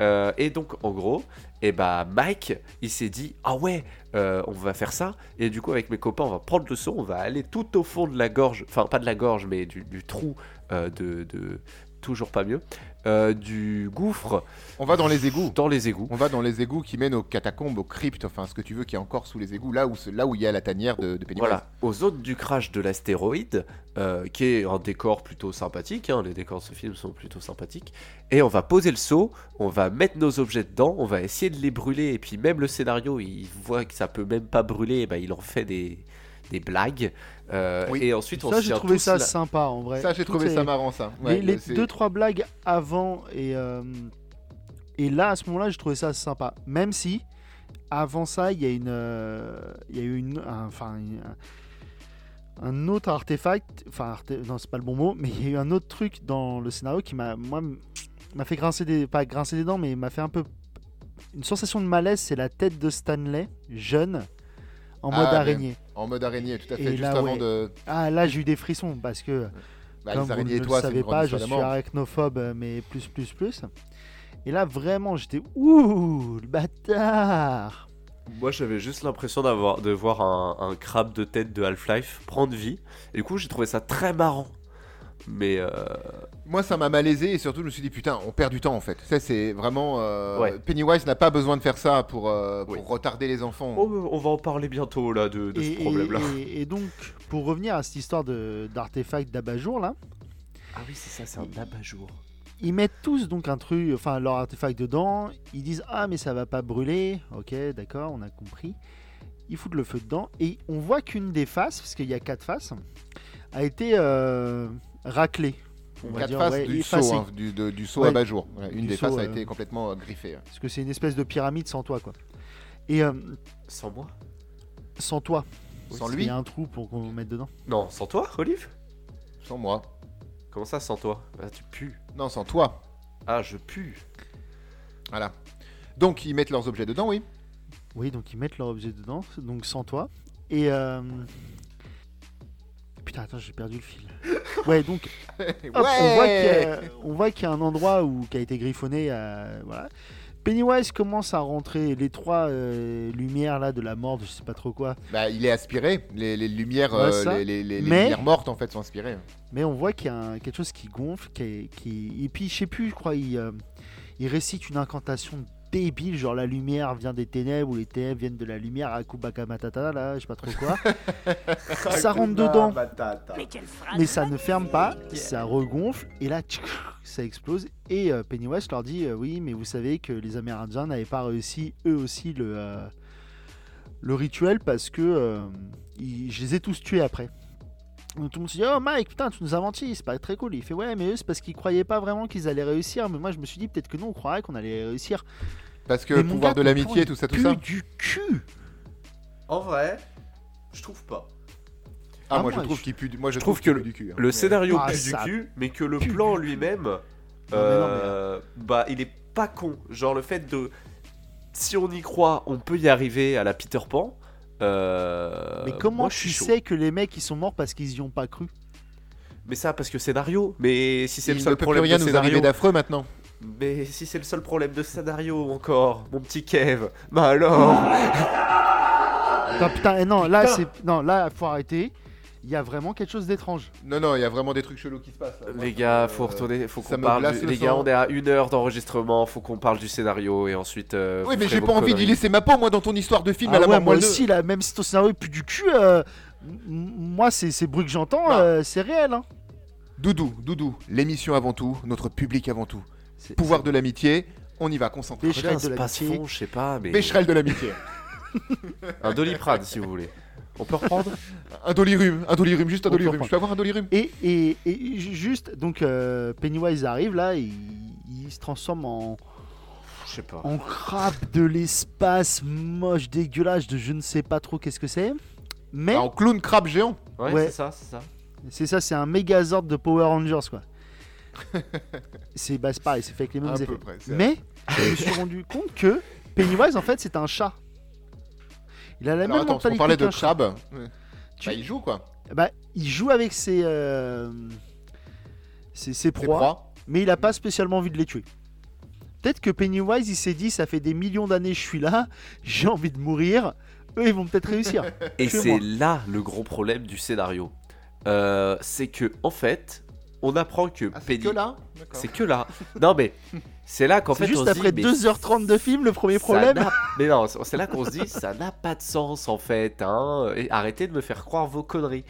Euh, et donc, en gros, et bah, Mike, il s'est dit Ah ouais, euh, on va faire ça. Et du coup, avec mes copains, on va prendre le seau, on va aller tout au fond de la gorge, enfin, pas de la gorge, mais du, du trou de, de- Toujours pas mieux. euh, du gouffre On va dans les égouts. dans les égouts. On va dans les égouts qui mènent aux catacombes, aux cryptes, enfin ce que tu veux qui est encore sous les égouts, là où, là où il y a la tanière de, de Pennywise. Voilà, aux zones du crash de l'astéroïde, euh, qui est un décor plutôt sympathique, hein, les décors de ce film sont plutôt sympathiques, et on va poser le seau, on va mettre nos objets dedans, on va essayer de les brûler, et puis même le scénario, il voit que ça peut même pas brûler, et ben, il en fait des, des blagues, euh, Oui. et ensuite on ça, j'ai trouvé ça sympa en vrai. Ça j'ai trouvé ça marrant ça. les, Ouais, les deux trois blagues avant et euh, et là à ce moment-là, j'ai trouvé ça sympa. Même si avant ça, il y a une euh, il y a eu une un- enfin un, un autre artefact, enfin arte- non c'est pas le bon mot, mais il y a eu un autre truc dans le scénario qui m'a moi m'a fait grincer des pas grincer des dents, mais m'a fait un peu une sensation de malaise. C'est la tête de Stanley jeune en Ah, mode mais- araignée. En mode araignée, tout à fait, Et juste là, avant ouais. de. Ah là j'ai eu des frissons parce que Bah, Comme les vous araignées ne le toi, c'est savez pas, je suis arachnophobe, mais plus, plus, plus. Et là, vraiment, j'étais ouh, le bâtard. Moi j'avais juste l'impression d'avoir de voir un, un crabe de tête de Half-Life prendre vie, et du coup j'ai trouvé ça très marrant. Mais euh, Moi, ça m'a malaisé et surtout, je me suis dit, putain, on perd du temps en fait. Ça, c'est vraiment. euh, Ouais. Pennywise n'a pas besoin de faire ça pour, euh, pour Oui. retarder les enfants. oh, on va en parler bientôt là de, de Et, ce problème-là. et- et- et donc, pour revenir à cette histoire de- d'artefact d'abat-jour, là, Ah oui c'est ça, c'est un abat-jour. ils mettent tous donc un truc, enfin leur artefact dedans. Ils disent ah mais ça va pas brûler. Ok, d'accord, on a compris. Ils foutent le feu dedans et on voit qu'une des faces, parce qu'il y a quatre faces, a été raclée. On va Quatre dire, faces ouais, du saut, hein, du, de- du saut Ouais. à bas jour. Une des saut, faces a euh, été complètement euh, griffée. hein. Parce que c'est une espèce de pyramide sans toit, quoi. Et euh, Sans moi? sans toit. Sans lui? Qu'il y a un trou pour qu'on mette dedans. Non, sans toi, Olive? Sans moi. Comment ça, sans toi? Ah, tu pues. Non, sans toi. Ah, je pue. Voilà. Donc, ils mettent leurs objets dedans, oui. Oui, donc ils mettent leur objet dedans, donc sans toit. Et euh... putain, attends, j'ai perdu le fil. <laughs> Ouais, donc hop, on voit qu'il y, a- y un endroit où qui a été griffonné, euh, voilà. Pennywise commence à rentrer les trois euh, lumières là de la mort, de je sais pas trop quoi. Bah, il est aspiré. Les, les lumières, Ouais, euh, les, les- les- les Mais- lumières mortes en fait sont aspirées. Mais on voit qu'il y a un- quelque chose qui gonfle, qui, qui... et puis je sais plus, je crois, il, il récite une incantation débile, genre la lumière vient des ténèbres ou les ténèbres viennent de la lumière, Akubaka Matata, là, je sais pas trop quoi. <laughs> ça rentre dedans, mais ça ne ferme pas, ça regonfle, et là, ça explose. Et euh, Pennywise leur dit euh, Oui, mais vous savez que les Amérindiens n'avaient pas réussi, eux aussi, le, euh, le rituel parce que euh, ils- je les ai tous tués après. Donc tout le monde se dit Oh Mike, putain, tu nous as menti, c'est pas très cool. Il fait Ouais, mais eux, c'est parce qu'ils croyaient pas vraiment qu'ils allaient réussir. Mais moi, je me suis dit Peut-être que nous, on croirait qu'on allait réussir. Parce que Mais mon pouvoir gars, de l'amitié, tout ça, tout ça. pue du cul En vrai, je trouve pas. Ah, Ah, moi, moi, je trouve je- qu'il pue. du- Moi, je, je trouve trouve qu'il que du cul. hein. Le scénario Ah, pue du cul, mais que le pue plan lui-même, mais non, euh, bah, il est pas con. Genre le fait de, si on y croit, on peut y arriver à la Peter Pan. Euh, Mais comment moi, je tu suis chaud. sais que les mecs ils sont morts parce qu'ils y ont pas cru Mais ça parce que scénario. Mais si c'est Il le ne seul peut plus problème rien de nous arriver scénario, d'affreux maintenant. mais si c'est le seul problème de scénario encore, mon petit Kev, bah alors. Putain, putain, et non, là, Putain. c'est. Non, là, faut arrêter. Il y a vraiment quelque chose d'étrange. Non, non, il y a vraiment des trucs chelous qui se passent. là. Moi, Les gars, faut retourner, faut ça qu'on parle. glace du- le Les gars, sang. on est à une heure d'enregistrement, faut qu'on parle du scénario et ensuite. euh, Oui, mais j'ai pas envie d'y laisser ma peau, moi, dans ton histoire de film à Ah la ouais, moi aussi, là, même si ton scénario pue du cul, euh, moi, c'est ces bruits que j'entends, euh, c'est réel. Hein. Doudou, Doudou, l'émission avant tout, notre public avant tout. Pouvoir de l'amitié, on y va, concentré. Un de l'amitié. je sais pas, mais. De l'amitié. <laughs> Un doliprane si vous voulez. On peut reprendre Un dolirum, un dolirum, juste un dolirum. Je peux avoir un dolirum? Et, et, et ju- juste, donc, euh, Pennywise arrive là, il, il se transforme en, Je sais pas. en crabe de l'espace, moche, dégueulasse, de je ne sais pas trop qu'est-ce que c'est. Mais Ah, En clown crabe géant. Ouais, Ouais. c'est ça, c'est ça. c'est ça, c'est un Megazord de Power Rangers, quoi. <laughs> c'est bah, c'est pareil, c'est fait avec les mêmes À effets. peu près. c'est- Mais je me suis rendu compte que Pennywise, en fait, c'est un chat. Il a la Alors même attends, mentalité parlait de. Tu- Bah, il joue quoi. Bah, il joue avec ses, euh, ses, proies, proie. mais il a pas spécialement envie de les tuer. Peut-être que Pennywise, il s'est dit, ça fait des millions d'années que je suis là, <laughs> j'ai envie de mourir. Eux, ils vont peut-être réussir. Et c'est là le gros problème du scénario. Euh, c'est que, en fait, on apprend que Ah, c'est Penny. que là. C'est que là. Non, mais c'est là qu'en fait. on juste se après dit, mais 2h30 de film, le premier problème. Mais non, c'est là qu'on se dit, ça n'a pas de sens en fait. Hein, et arrêtez de me faire croire vos conneries.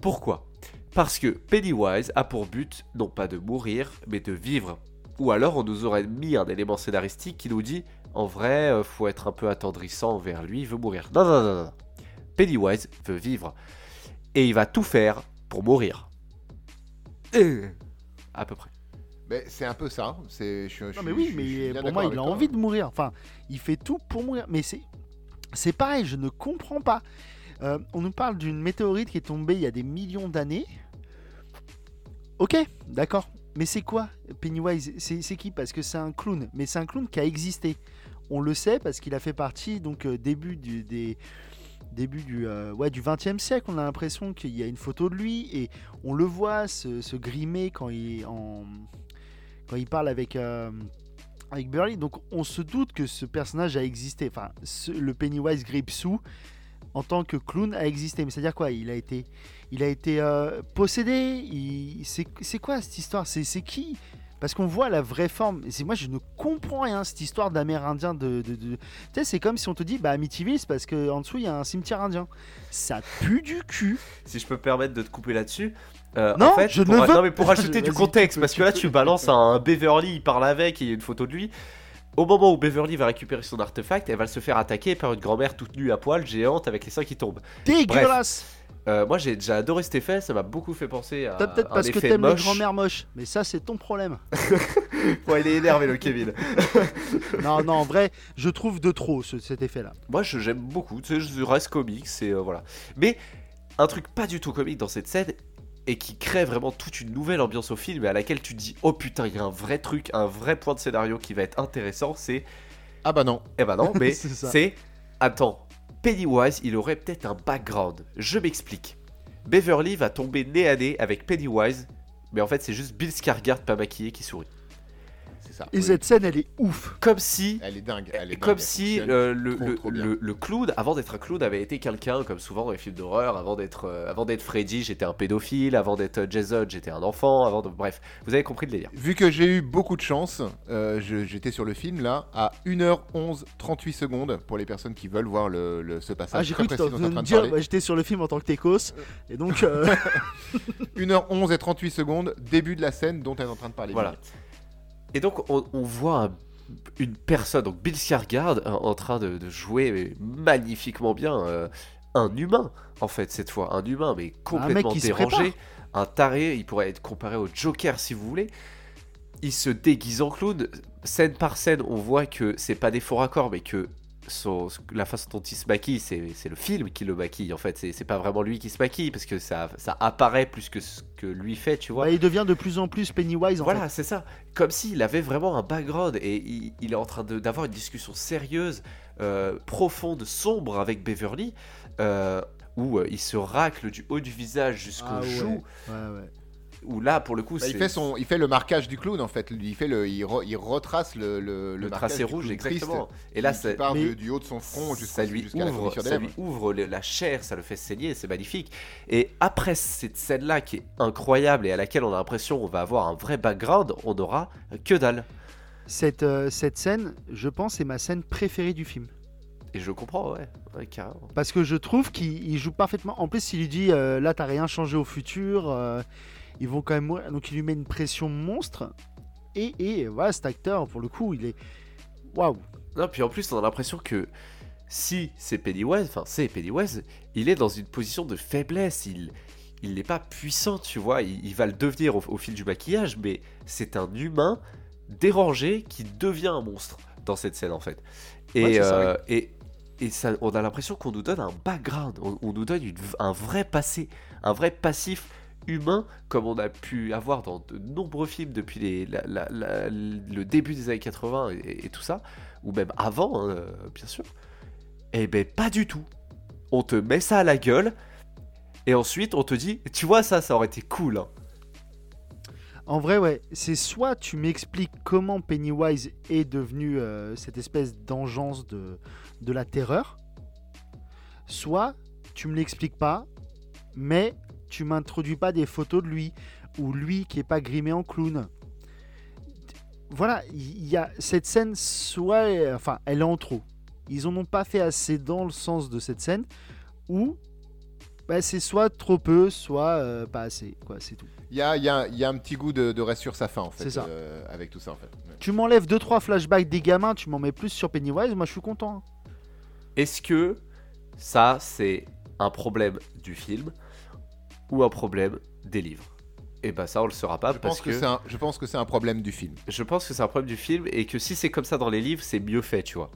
Pourquoi? Parce que Pennywise a pour but non pas de mourir, mais de vivre. Ou alors on nous aurait mis un élément scénaristique qui nous dit en vrai, euh, faut être un peu attendrissant envers lui, il veut mourir. Non, non, non, non. Pennywise veut vivre. Et il va tout faire pour mourir. Euh, À peu près. Mais c'est un peu ça. C'est. je suis- je Non suis- mais oui, je mais pour moi, il a toi. envie de mourir. Enfin, il fait tout pour mourir. Mais c'est, c'est pareil, je ne comprends pas. Euh, on nous parle d'une météorite qui est tombée il y a des millions d'années. Ok, d'accord. Mais c'est quoi Pennywise? C'est, c'est qui? Parce que c'est un clown. Mais c'est un clown qui a existé. On le sait parce qu'il a fait partie donc euh, début du des début du euh, ouais du 20e siècle. On a l'impression qu'il y a une photo de lui et on le voit se, grimer quand il quand il parle avec euh, avec Burley. Donc on se doute que ce personnage a existé. Enfin, le Pennywise Gripsou en tant que clown a existé. Mais c'est-à-dire quoi? Il a été, il a été euh, possédé. C'est, quoi cette histoire? C'est qui? Parce qu'on voit la vraie forme. Et c'est moi, je ne comprends rien cette histoire d'Amérindien. De, de, de- Tu sais, c'est comme si on te dit, bah Amityville, c'est parce qu'en dessous il y a un cimetière indien. Ça pue du cul. Si je peux me permettre de te couper là-dessus. euh, Non, en fait, je pour, ne veux- non, mais pour rajouter <laughs> du contexte, parce que là tu balances un Beverly, il parle avec et il y a une photo de lui. Au moment où Beverly va récupérer son artefact, elle va se faire attaquer par une grand-mère toute nue à poil, géante, avec les seins qui tombent. Dégueulasse. Euh, moi j'ai déjà adoré cet effet, ça m'a beaucoup fait penser à T'as peut-être un parce que effet t'aimes les moche. grand-mères moches. Mais ça, c'est ton problème. <laughs> Ouais, il est énervé le Kevin. <laughs> non, non, en vrai, je trouve de trop ce- cet effet-là. Moi, je j'aime beaucoup. Tu sais, je reste comique, c'est euh, voilà. Mais un truc pas du tout comique dans cette scène et qui crée vraiment toute une nouvelle ambiance au film et à laquelle tu te dis oh putain, il y a un vrai truc, un vrai point de scénario qui va être intéressant. C'est Ah bah non. eh ben non, <laughs> mais C'est ça. c'est attends, Pennywise, il aurait peut-être un background. Je m'explique. Beverly va tomber nez à nez avec Pennywise, mais en fait c'est juste Bill Skarsgård pas maquillé qui sourit. Ça. Et oui. cette scène, elle est ouf. Comme si Elle est dingue. Elle est Comme dingue, si euh, le, trop, le, trop bien. le- le clown, avant d'être un clown, avait été quelqu'un, comme souvent dans les films d'horreur, avant d'être euh, avant d'être Freddy, j'étais un pédophile, avant d'être euh, Jason, j'étais un enfant, avant de... Bref, vous avez compris le délire. Vu que j'ai eu beaucoup de chance, euh, j'étais sur le film là à 1h11 38 secondes pour les personnes qui veulent voir le, le- ce passage Ah, j'ai cru que tu bah, j'étais sur le film en tant que Técos, et donc, euh, <laughs> 1h11 et 38 secondes, début de la scène dont elle est en train de parler. Voilà. Et donc on, on voit un- une personne, donc Bill Skarsgård, en, en train de, de jouer magnifiquement bien euh, un humain, en fait, cette fois, un humain, mais complètement qui se dérangé, un taré, il pourrait être comparé au Joker si vous voulez. Il se déguise en clown, scène par scène, on voit que c'est pas des faux raccords, mais que son- la façon dont il se maquille, c'est c'est le film qui le maquille, en fait, c'est c'est pas vraiment lui qui se maquille, parce que ça, ça apparaît plus que ce que lui fait, tu vois. bah, il devient de plus en plus Pennywise en Voilà, c'est ça. Comme s'il avait vraiment un background et il, il est en train d'avoir une discussion sérieuse, euh, profonde, sombre avec Beverly, euh, où euh, il se racle du haut du visage jusqu'aux Ah ouais. joues, Ouais, ouais. Où là, pour le coup, Bah, c'est il, fait son, il fait le marquage du clown en fait. Il, fait le, il, re- il retrace le, le, tracé rouge, triste exactement. Et là, ça, part Mais- du, du haut de son front jusqu'à la ouvre, fourniture des ça lui ouvre le- la chair, ça le fait saigner, c'est magnifique. Et après cette scène-là qui est incroyable et à laquelle on a l'impression qu'on va avoir un vrai background, on aura que dalle. Cette, euh, cette scène, je pense, est ma scène préférée du film. Et je comprends, ouais, ouais carrément. Parce que je trouve qu'il il joue parfaitement. En plus, il lui dit euh, là, t'as rien changé au futur. euh, ils vont quand même mourir. Donc, il lui met une pression monstre. Et, et voilà, cet acteur, pour le coup, il est. Waouh! Non, puis en plus, on a l'impression que si c'est Pennywise, enfin c'est Pennywise, il est dans une position de faiblesse. Il il n'est pas puissant, tu vois. Il, il va le devenir au, au fil du maquillage, mais c'est un humain dérangé qui devient un monstre dans cette scène en fait. Et Ouais, c'est ça, euh, et, et ça, on a l'impression qu'on nous donne un background, on, on nous donne une- un vrai passé, un vrai passif humain comme on a pu avoir dans de nombreux films depuis le début des années 80 et, et tout ça, ou même avant, hein, euh, bien sûr. Eh ben pas du tout. On te met ça à la gueule et ensuite on te dit, tu vois ça, ça aurait été cool. hein. En vrai, ouais. C'est soit tu m'expliques comment Pennywise est devenu euh, cette espèce d'engeance de, de la terreur, soit tu me l'expliques pas, mais tu m'introduis pas des photos de lui, ou lui qui est pas grimé en clown. Voilà, il y a cette scène, soit. Enfin, elle est en trop. Ils en ont pas fait assez dans le sens de cette scène, ou. bah, c'est soit trop peu, soit euh, pas assez, quoi, c'est tout. Il y a, il y a- il y a un petit goût de, de reste sur sa fin en fait. Ça. euh, avec tout ça en fait. Ouais. Tu m'enlèves 2-3 flashbacks des gamins, tu m'en mets plus sur Pennywise, moi je suis content. hein. Est-ce que ça c'est un problème du film ou un problème des livres Et ben ça on le saura pas Je parce pense, que que, c'est un, je pense que c'est un problème du film. je pense que c'est un problème du film et que si c'est comme ça dans les livres c'est mieux fait, tu vois.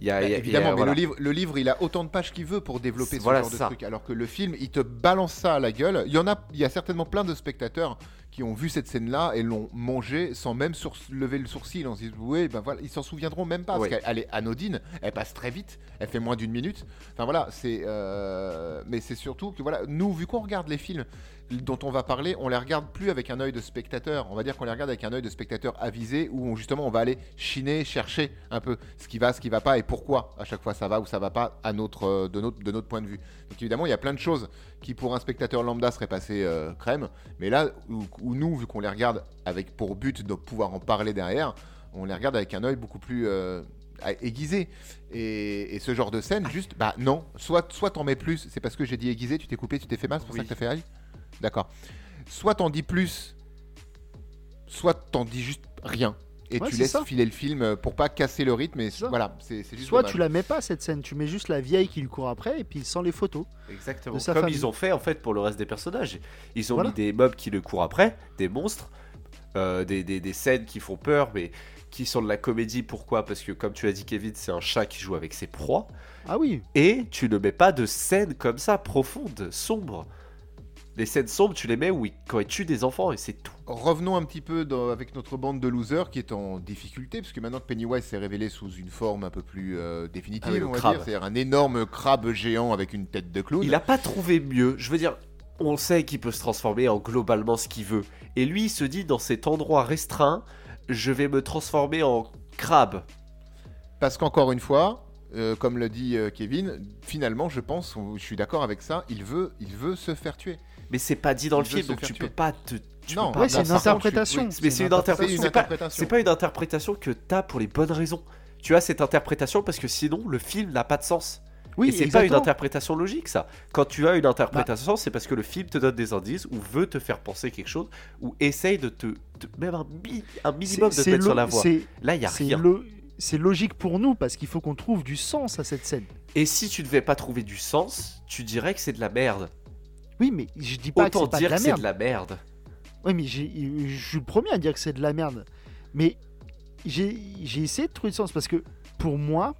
Y a, Bah, il y a- évidemment, il y a- mais voilà. le, livre, le livre, il a autant de pages qu'il veut pour développer ce Voilà, genre de truc. Alors que le film, il te balance ça à la gueule. Il y en a, il y a certainement plein de spectateurs qui ont vu cette scène-là et l'ont mangé sans même lever le sourcil. On se dit, ouais, ben voilà, ils s'en souviendront même pas Ouais. parce qu'elle elle est anodine, elle passe très vite, elle fait moins d'une minute. Enfin voilà, c'est, euh, mais c'est surtout que voilà, nous, vu qu'on regarde les films dont on va parler, on les regarde plus avec un œil de spectateur. On va dire qu'on les regarde avec un œil de spectateur avisé où on- justement on va aller chiner, chercher un peu ce qui va, ce qui va pas et pourquoi à chaque fois ça va ou ça va pas à notre, euh, de, notre, de notre point de vue. Donc évidemment, il y a plein de choses qui pour un spectateur lambda seraient passées euh, crème, mais là où, où nous, vu qu'on les regarde avec pour but de pouvoir en parler derrière, on les regarde avec un œil beaucoup plus euh, aiguisé. Et, et ce genre de scène, juste, bah non, soit, soit t'en mets plus, c'est parce que j'ai dit aiguisé, tu t'es coupé, tu t'es fait mal, c'est pour ça que t'as fait aïe D'accord. Soit t'en dis plus, soit t'en dis juste rien. Et Ouais, tu laisses ça. filer le film euh, pour pas casser le rythme. Et voilà, c'est c'est juste. Soit dommage. tu la mets pas cette scène, tu mets juste la vieille qui lui court après et puis sans les photos. Exactement. Comme famille. ils ont fait en fait pour le reste des personnages. Ils ont Voilà. mis des mobs qui le courent après, des monstres, euh, des, des- des scènes qui font peur, mais qui sont de la comédie. Pourquoi? Parce que comme tu as dit Kevin, c'est un chat qui joue avec ses proies. Ah oui, Et tu ne mets pas de scènes comme ça, profondes, sombres. Les scènes sombres, tu les mets où il, quand il tue des enfants et c'est tout. Revenons un petit peu dans- avec notre bande de losers qui est en difficulté, parce que maintenant que Pennywise s'est révélé sous une forme un peu plus euh, définitive, Ah oui, on va dire, c'est-à-dire un énorme crabe géant avec une tête de clown. Il n'a pas trouvé mieux. Je veux dire, on sait qu'il peut se transformer en globalement ce qu'il veut. Et lui, il se dit dans cet endroit restreint, je vais me transformer en crabe. Parce qu'encore une fois, euh, comme le dit euh, Kevin, finalement, je pense, je suis d'accord avec ça, il veut, il veut se faire tuer. Mais c'est pas dit dans le film, donc tu tuer. peux pas te. tu Non, Ouais, c'est non, une interprétation. Mais c'est une C'est interprétation. une C'est pas, interprétation. c'est pas une interprétation que t'as pour les bonnes raisons. Tu as cette interprétation parce que sinon le film n'a pas de sens. Oui, et c'est pas une. Bah interprétation logique ça. Quand tu as une interprétation, c'est parce que le film te donne des indices ou veut te faire penser quelque chose ou essaye de te, te- même un, mi- un minimum de te C'est- mettre c'est sur la voie. c'est- Là, il y a c'est rien. C'est logique pour nous parce qu'il faut qu'on trouve du sens à cette scène. Et si tu devais pas trouver du sens, tu dirais que c'est de la merde. Oui, mais je dis pas Autant que c'est pas de dire la que c'est merde. de la merde. Oui, mais j'ai- je suis le premier à dire que c'est de la merde. Mais j'ai essayé de trouver le sens parce que pour moi,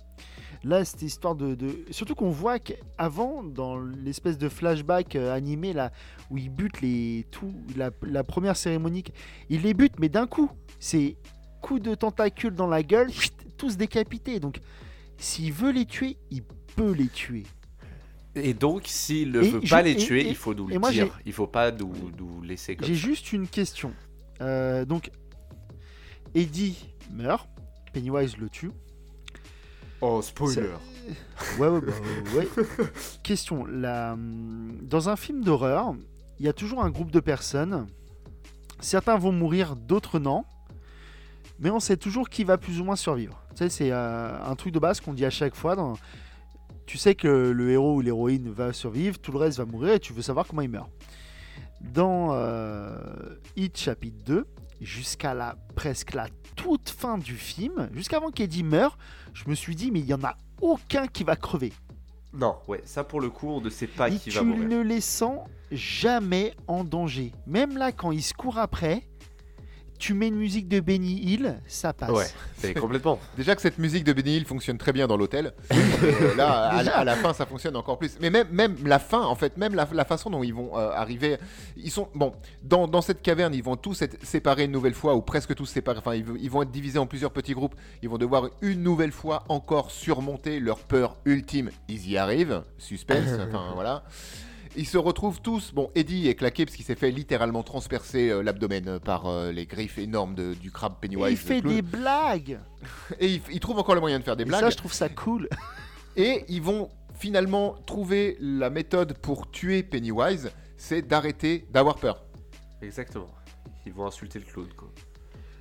là, cette histoire de. de- Surtout qu'on voit qu'avant, dans l'espèce de flashback euh, animé là, où il bute les. Tout, la, la première cérémonie, il les bute, mais d'un coup. C'est coup de tentacule dans la gueule, tous décapités. Donc, s'il veut les tuer, il peut les tuer. Et donc, s'il ne veut je- pas les tuer, et- il faut nous le moi, dire. Il faut pas nous, nous laisser comme J'ai juste une question. Euh, donc, Eddie meurt, Pennywise le tue. Oh, spoiler. Ouais, ouais, bah, euh, ouais. <laughs> Question la, hum, dans un film d'horreur, il y a toujours un groupe de personnes. Certains vont mourir, d'autres non. Mais on sait toujours qui va plus ou moins survivre. Tu sais, c'est euh, un truc de base qu'on dit à chaque fois. Dans... Tu sais que le héros ou l'héroïne va survivre, tout le reste va mourir et tu veux savoir comment il meurt. Dans euh, Hit chapitre 2, jusqu'à la presque la toute fin du film, jusqu'avant qu'Eddie meure, je me suis dit mais il y en a aucun qui va crever. Non, ouais, ça pour le coup, on ne sait pas et qui tu va mourir. ne les sens jamais en danger. Même là, quand ils se courent après, tu mets une musique de Benny Hill, ça passe. Ouais, c'est complètement. <laughs> Déjà que cette musique de Benny Hill fonctionne très bien dans l'hôtel. Euh, là, à, la- à la fin, ça fonctionne encore plus. Mais même, même la fin, en fait, même la, la façon dont ils vont euh, arriver, ils sont bon dans, dans cette caverne, ils vont tous être séparés une nouvelle fois ou presque tous séparés. Enfin, ils, vont- ils vont être divisés en plusieurs petits groupes. Ils vont devoir une nouvelle fois encore surmonter leur peur ultime. Ils y arrivent, suspense. <laughs> enfin voilà. Ils se retrouvent tous. Bon, Eddie est claqué parce qu'il s'est fait littéralement transpercer euh, l'abdomen par euh, les griffes énormes de- du crabe Et Pennywise. il fait des blagues. <laughs> Et il, il trouve encore le moyen de faire des Et blagues. ça, je trouve ça cool. <laughs> Et ils vont finalement trouver la méthode pour tuer Pennywise, c'est d'arrêter d'avoir peur. Exactement. Ils vont insulter le clown, quoi.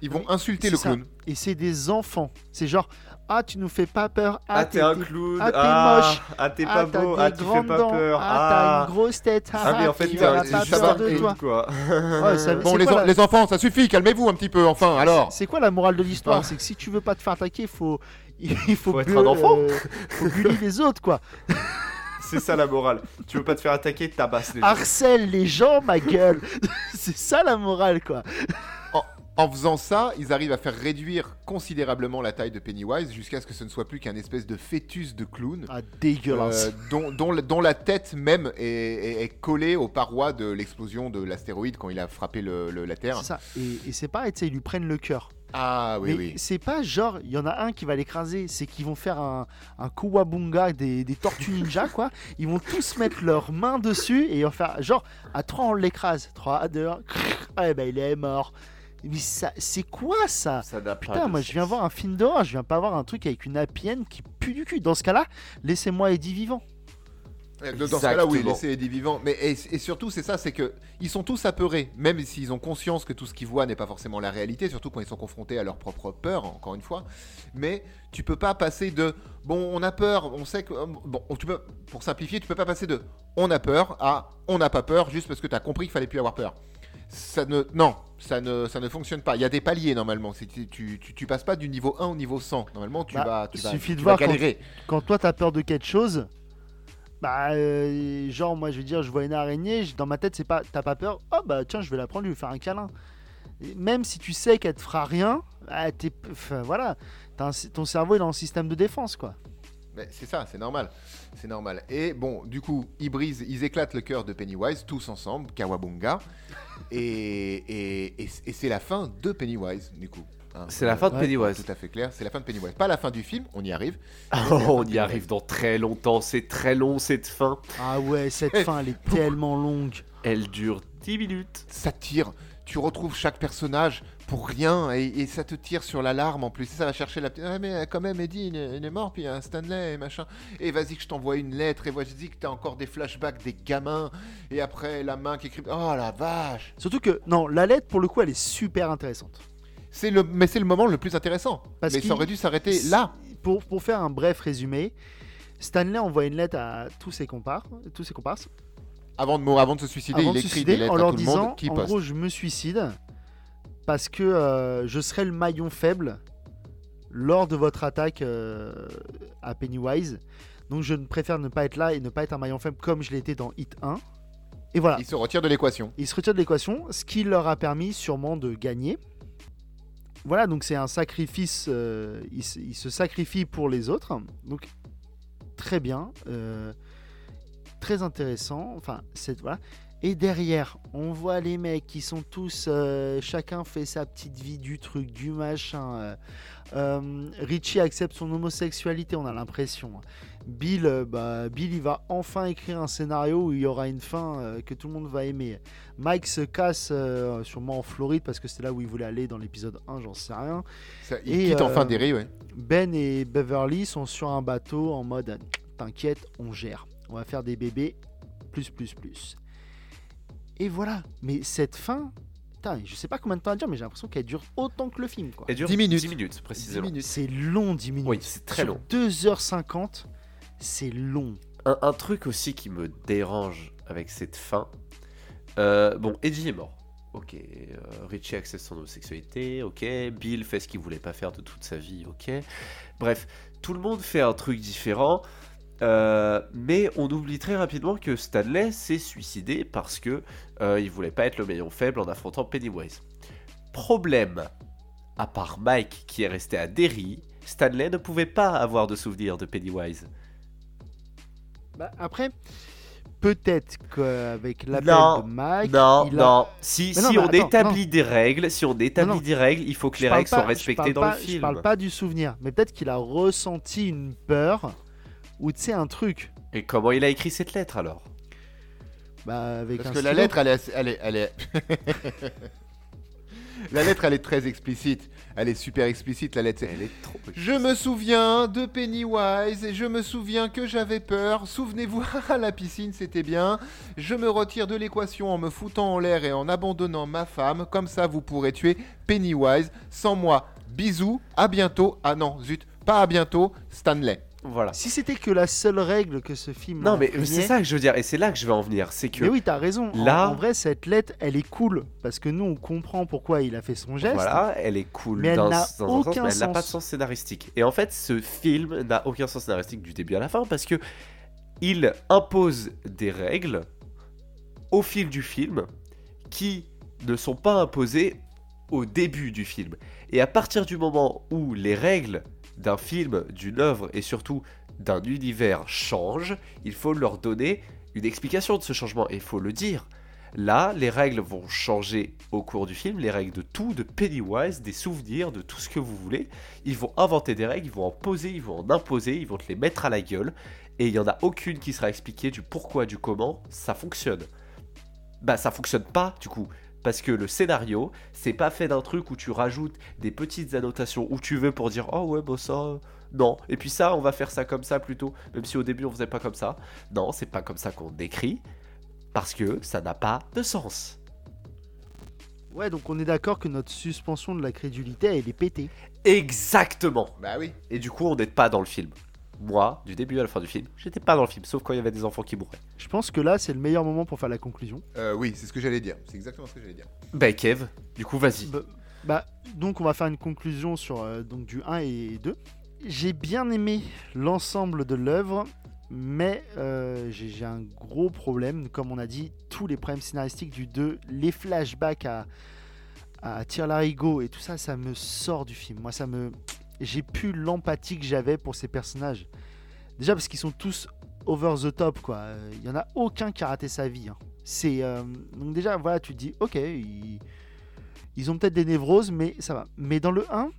Ils vont Oui, insulter le ça. clown. Et c'est des enfants. C'est genre, ah, tu nous fais pas peur. Ah, t'es un t'es- clown. ah, t'es ah, moche. Ah, t'es ah, pas t'as beau. Ah, tu fais pas dents. peur. Ah, t'as Ah, une grosse tête. Ah, mais en fait, tu t'es un toi. quoi. Ouais, ça- Bon, les, quoi, en- la- les enfants, ça suffit, calmez-vous un petit peu, enfin, alors. C'est quoi la morale de l'histoire? Ah. C'est que si tu veux pas te faire attaquer, il faut, <laughs> il faut, Faut être un enfant. euh, faut bully les autres, quoi. <laughs> C'est ça la morale. Tu veux pas te faire attaquer, tabasses les gens. Harcèle les gens, ma gueule. <laughs> c'est ça la morale, quoi. En faisant ça, ils arrivent à faire réduire considérablement la taille de Pennywise jusqu'à ce que ce ne soit plus qu'un espèce de fœtus de clown. Ah, dégueulasse. euh, dont, dont la- dont la tête même est, est- est collée aux parois de l'explosion de l'astéroïde quand il a frappé le- le- la Terre. c'est ça. Et, et c'est sais, ils lui prennent le cœur. Ah oui, Mais oui. c'est pas genre, il y en a un qui va l'écraser, c'est qu'ils vont faire un, un Kowabunga des, des tortues ninja, quoi. Ils vont tous mettre leurs mains dessus et ils vont faire genre, à 3 on l'écrase. 3 à 2, ah ben il est mort. Mais ça, c'est quoi ça Ça Putain, moi je viens voir un film d'horreur, je viens pas voir un truc avec une happy qui pue du cul. Dans ce cas-là, laissez-moi Eddie vivant. Euh, Dans ce cas-là, oui, laisser Eddie vivant. Mais et, et surtout, c'est ça, c'est que ils sont tous apeurés, même s'ils ont conscience que tout ce qu'ils voient n'est pas forcément la réalité, surtout quand ils sont confrontés à leur propre peur, encore une fois. Mais tu peux pas passer de bon, on a peur, on sait que euh, bon, tu peux, pour simplifier, tu peux pas passer de on a peur à on n'a pas peur juste parce que tu as compris qu'il fallait plus avoir peur. Ça ne, non, ça ne, ça ne fonctionne pas. Il y a des paliers normalement. Tu, tu, tu passes pas du niveau 1 au niveau 100. Normalement, tu Bah, vas, tu vas, suffit de tu voir vas quand- toi t'as peur de quelque chose, bah euh, genre moi je vais dire je vois une araignée, dans ma tête c'est pas t'as pas peur, oh bah tiens je vais la prendre, je vais lui faire un câlin. Et même si tu sais qu'elle te fera rien, ah, t'es- voilà, un- ton cerveau est dans le système de défense quoi. Mais c'est ça, c'est normal. C'est normal. Et bon, du coup, ils brisent, ils éclatent le cœur de Pennywise, tous ensemble, Kawabunga. Et et, et- et c'est la fin de Pennywise, du coup. Hein, C'est la fin de Ouais, Pennywise. Tout à fait clair. C'est la fin de Pennywise. Pas la fin du film, on y arrive. <laughs> Oh, on y arrive dans très longtemps. C'est très long cette fin. Ah ouais cette <laughs> fin elle est tellement longue. Elle dure 10 minutes. Ça tire. Tu retrouves chaque personnage pour rien et, et ça te tire sur l'alarme en plus. Ça va chercher la petite. Ah, mais quand même, Eddie, il est, il est mort, puis il y a un Stanley et machin. Et vas-y, que je t'envoie une lettre. Et vas-y, que t'as encore des flashbacks des gamins. Et après, la main qui écrit. Oh la vache Surtout que, non, la lettre, pour le coup, elle est super intéressante. C'est le, mais c'est le moment le plus intéressant. Parce mais ça aurait dû s'arrêter là. Pour, pour faire un bref résumé, Stanley envoie une lettre à tous ses comparses, tous ses comparses Avant de, avant de se suicider, avant il de écrit des suicider lettres en à leur le disant monde qui en poste. gros je me suicide parce que euh, je serai le maillon faible lors de votre attaque euh, à Pennywise. Donc je préfère ne pas être là et ne pas être un maillon faible comme je l'étais dans Hit 1 et voilà. Il se retire de l'équation. il se retire de l'équation ce qui leur a permis sûrement de gagner. Voilà donc c'est un sacrifice euh, il, se- il se sacrifie pour les autres. Donc très bien euh, très intéressant. Enfin c'est voilà. Et derrière on voit les mecs qui sont tous euh, chacun fait sa petite vie du truc du machin euh, euh, Richie accepte son homosexualité on a l'impression Bill euh, bah, Bill il va enfin écrire un scénario où il y aura une fin que tout le monde va aimer. Mike se casse sûrement en Floride parce que c'est là où il voulait aller dans l'épisode 1 j'en sais rien. Ça- il Et, quitte enfin Derry, ouais. ben et Beverly sont sur un bateau en mode t'inquiète, on gère. On va faire des bébés plus plus plus. Et voilà. Mais cette fin, putain, je sais pas combien de temps à dire, mais j'ai l'impression qu'elle dure autant que le film. Quoi. Elle dure 10 minutes. 10 minutes, 10 précisément. minutes. C'est long 10 minutes. Oui, c'est très Sur long. 2h50, c'est long. Un, un truc aussi qui me dérange avec cette fin. euh, bon, Eddie est mort. Ok. euh, Richie accepte son homosexualité. Ok. Bill fait ce qu'il voulait pas faire de toute sa vie. Ok. Bref, tout le monde fait un truc différent. Euh, mais on oublie très rapidement que Stanley s'est suicidé parce que euh, il voulait pas être le maillon faible en affrontant Pennywise. Problème, à part Mike qui est resté à Derry, Stanley ne pouvait pas avoir de souvenir de Pennywise. Bah, après, peut-être qu'avec l'appel de Mike, Non, il a- non. Si, Mais on attends, établit des règles, si on établit non. des règles, il faut que Je les règles pas- soient je respectées dans pas- le Je film. parle pas du souvenir, mais peut-être qu'il a ressenti une peur ou tu sais un truc. Et comment il a écrit cette lettre alors? Bah, avec Parce un que la lettre, elle est, assez- elle est, elle est- <laughs> la lettre, elle est très explicite. Elle est super explicite, la lettre. Elle est trop. Je me souviens de Pennywise et je me souviens que j'avais peur. Souvenez-vous, <laughs> à la piscine, c'était bien. Je me retire de l'équation en me foutant en l'air et en abandonnant ma femme. Comme ça, vous pourrez tuer Pennywise sans moi. Bisous, à bientôt. Ah non, zut, pas à bientôt, Stanley. Voilà. Si c'était que la seule règle que ce film. Non, mais c'est ça que je veux dire, et c'est là que je vais en venir. C'est que. Mais oui, t'as raison. Là- en, vrai, cette lettre, elle est cool parce que nous, on comprend pourquoi il a fait son geste. Voilà, elle est cool Mais elle dans, n'a dans un sens, aucun mais elle n'a pas de sens. sens scénaristique. Et en fait, ce film n'a aucun sens scénaristique du début à la fin parce que il impose des règles au fil du film qui ne sont pas imposées au début du film. Et à partir du moment où les règles d'un film, d'une œuvre et surtout d'un univers changent, il faut leur donner une explication de ce changement et il faut le dire. Là, les règles vont changer au cours du film, les règles de tout, de Pennywise, des souvenirs, de tout ce que vous voulez. Ils vont inventer des règles, ils vont en poser, ils vont en imposer, ils vont te les mettre à la gueule. Et il n'y en a aucune qui sera expliquée du pourquoi, du comment ça fonctionne. Bah ça fonctionne pas du coup. Parce que le scénario, c'est pas fait d'un truc où tu rajoutes des petites annotations où tu veux pour dire oh ouais bah ça non. Et puis ça on va faire ça comme ça plutôt même si au début on faisait pas comme ça. Non c'est pas comme ça qu'on décrit parce que ça n'a pas de sens. Ouais, donc on est d'accord que notre suspension de la crédulité, elle est pétée. exactement. Bah oui. et du coup on n'est pas dans le film moi du début à la fin du film j'étais pas dans le film sauf quand il y avait des enfants qui mouraient Je pense que là, c'est le meilleur moment pour faire la conclusion. Euh, oui, c'est ce que j'allais dire. C'est exactement ce que j'allais dire. bah Kev du coup vas-y Bah, bah, donc on va faire une conclusion sur euh, donc du 1 et 2. J'ai bien aimé l'ensemble de l'œuvre, mais euh, j'ai un gros problème. Comme on a dit, tous les problèmes scénaristiques du 2, les flashbacks à, à Tire Larigot et tout ça, ça me sort du film. Moi, ça me. J'ai plus l'empathie que j'avais pour ces personnages. Déjà parce qu'ils sont tous over the top, quoi. Il y en a aucun qui a raté sa vie. hein. C'est euh, donc déjà voilà, tu te dis ok, ils, ont peut-être des névroses, mais ça va. Mais dans le 1,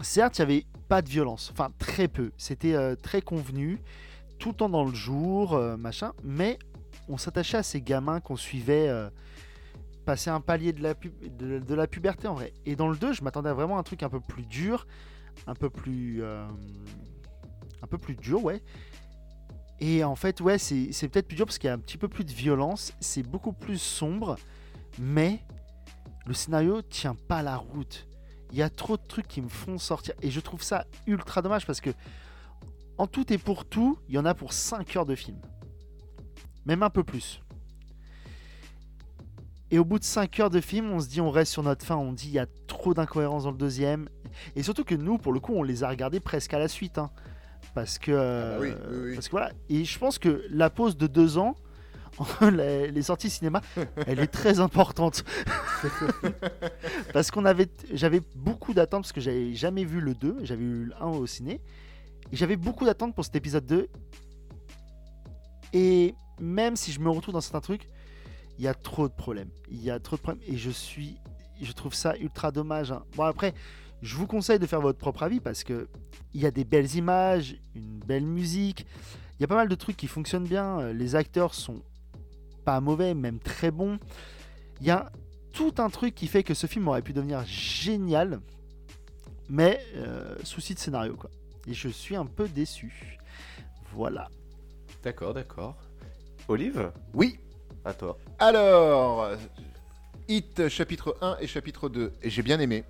certes, il n'y avait pas de violence, enfin très peu. C'était euh, très convenu, tout le temps dans le jour, euh, machin. Mais on s'attachait à ces gamins qu'on suivait, passer un palier de la, pu- de la puberté en vrai. Et dans le 2, je m'attendais à vraiment un truc un peu plus dur, un peu plus. euh, un peu plus dur, ouais. Et en fait, ouais, c'est c'est peut-être plus dur parce qu'il y a un petit peu plus de violence, c'est beaucoup plus sombre, mais le scénario tient pas la route. Il y a trop de trucs qui me font sortir. Et je trouve ça ultra dommage parce que, en tout et pour tout, il y en a pour 5 heures de film. Même un peu plus. Et au bout de 5 heures de film, on se dit, on reste sur notre fin. On dit, il y a trop d'incohérences dans le deuxième. Et surtout que nous, pour le coup, on les a regardés presque à la suite. hein. Parce que. bah oui, oui, oui. Parce que voilà. Et je pense que la pause de 2 ans. <laughs> les, les sorties cinéma, elle est très importante. <laughs> parce qu'on avait, j'avais beaucoup d'attentes parce que j'avais jamais vu le 2, j'avais vu le 1 au ciné, et j'avais beaucoup d'attentes pour cet épisode 2. Et même si je me retrouve dans certains trucs, il y a trop de problèmes. Il y a trop de problèmes et je suis, je trouve ça ultra dommage. hein. Bon après, je vous conseille de faire votre propre avis parce que il y a des belles images, une belle musique, il y a pas mal de trucs qui fonctionnent bien. euh, Les acteurs sont pas mauvais, même très bons. Il y a tout un truc qui fait que ce film aurait pu devenir génial, mais euh, souci de scénario quoi. Et je suis un peu déçu. Voilà. D'accord, d'accord. Olive, Oui, à toi. Alors, Hit chapitre 1 et chapitre 2. Et j'ai bien aimé.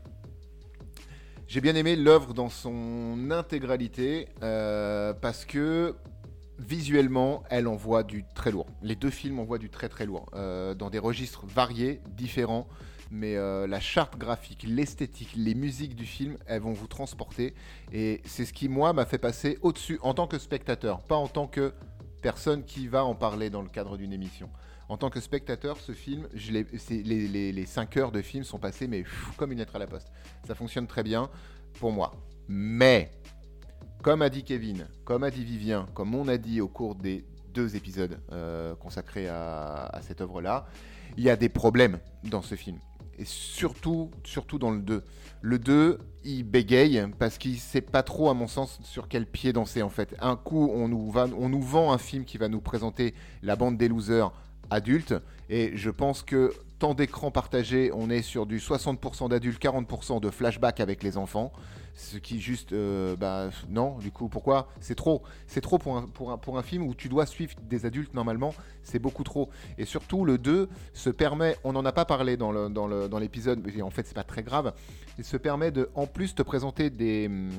J'ai bien aimé l'œuvre dans son intégralité euh, parce que visuellement, elle envoie du très lourd. Les deux films envoient du très très lourd euh, dans des registres variés, différents. Mais euh, la charte graphique, l'esthétique, les musiques du film, elles vont vous transporter. Et c'est ce qui, moi, m'a fait passer au-dessus en tant que spectateur, pas en tant que personne qui va en parler dans le cadre d'une émission. En tant que spectateur, ce film, les, les, les 5 heures de film sont passées, mais comme une lettre à la poste. Ça fonctionne très bien pour moi. Mais, comme a dit Kevin, comme a dit Vivien, comme on a dit au cours des deux épisodes euh, consacrés à, cette œuvre-là, il y a des problèmes dans ce film. Et surtout, surtout dans le 2. Le 2, il bégaye parce qu'il sait pas trop, à mon sens, sur quel pied danser en fait. Un coup, on nous, on nous vend un film qui va nous présenter la bande des losers adultes. Et je pense que temps d'écran partagé, on est sur du 60% d'adultes, 40% de flashback avec les enfants. Ce qui juste, euh, bah non, du coup, pourquoi? C'est trop. C'est trop pour un, pour, un, pour un film où tu dois suivre des adultes normalement. C'est beaucoup trop. Et surtout, le 2 se permet, on n'en a pas parlé dans le- dans le- dans l'épisode, mais en fait, c'est pas très grave. Il se permet de, en plus, te présenter des. hum,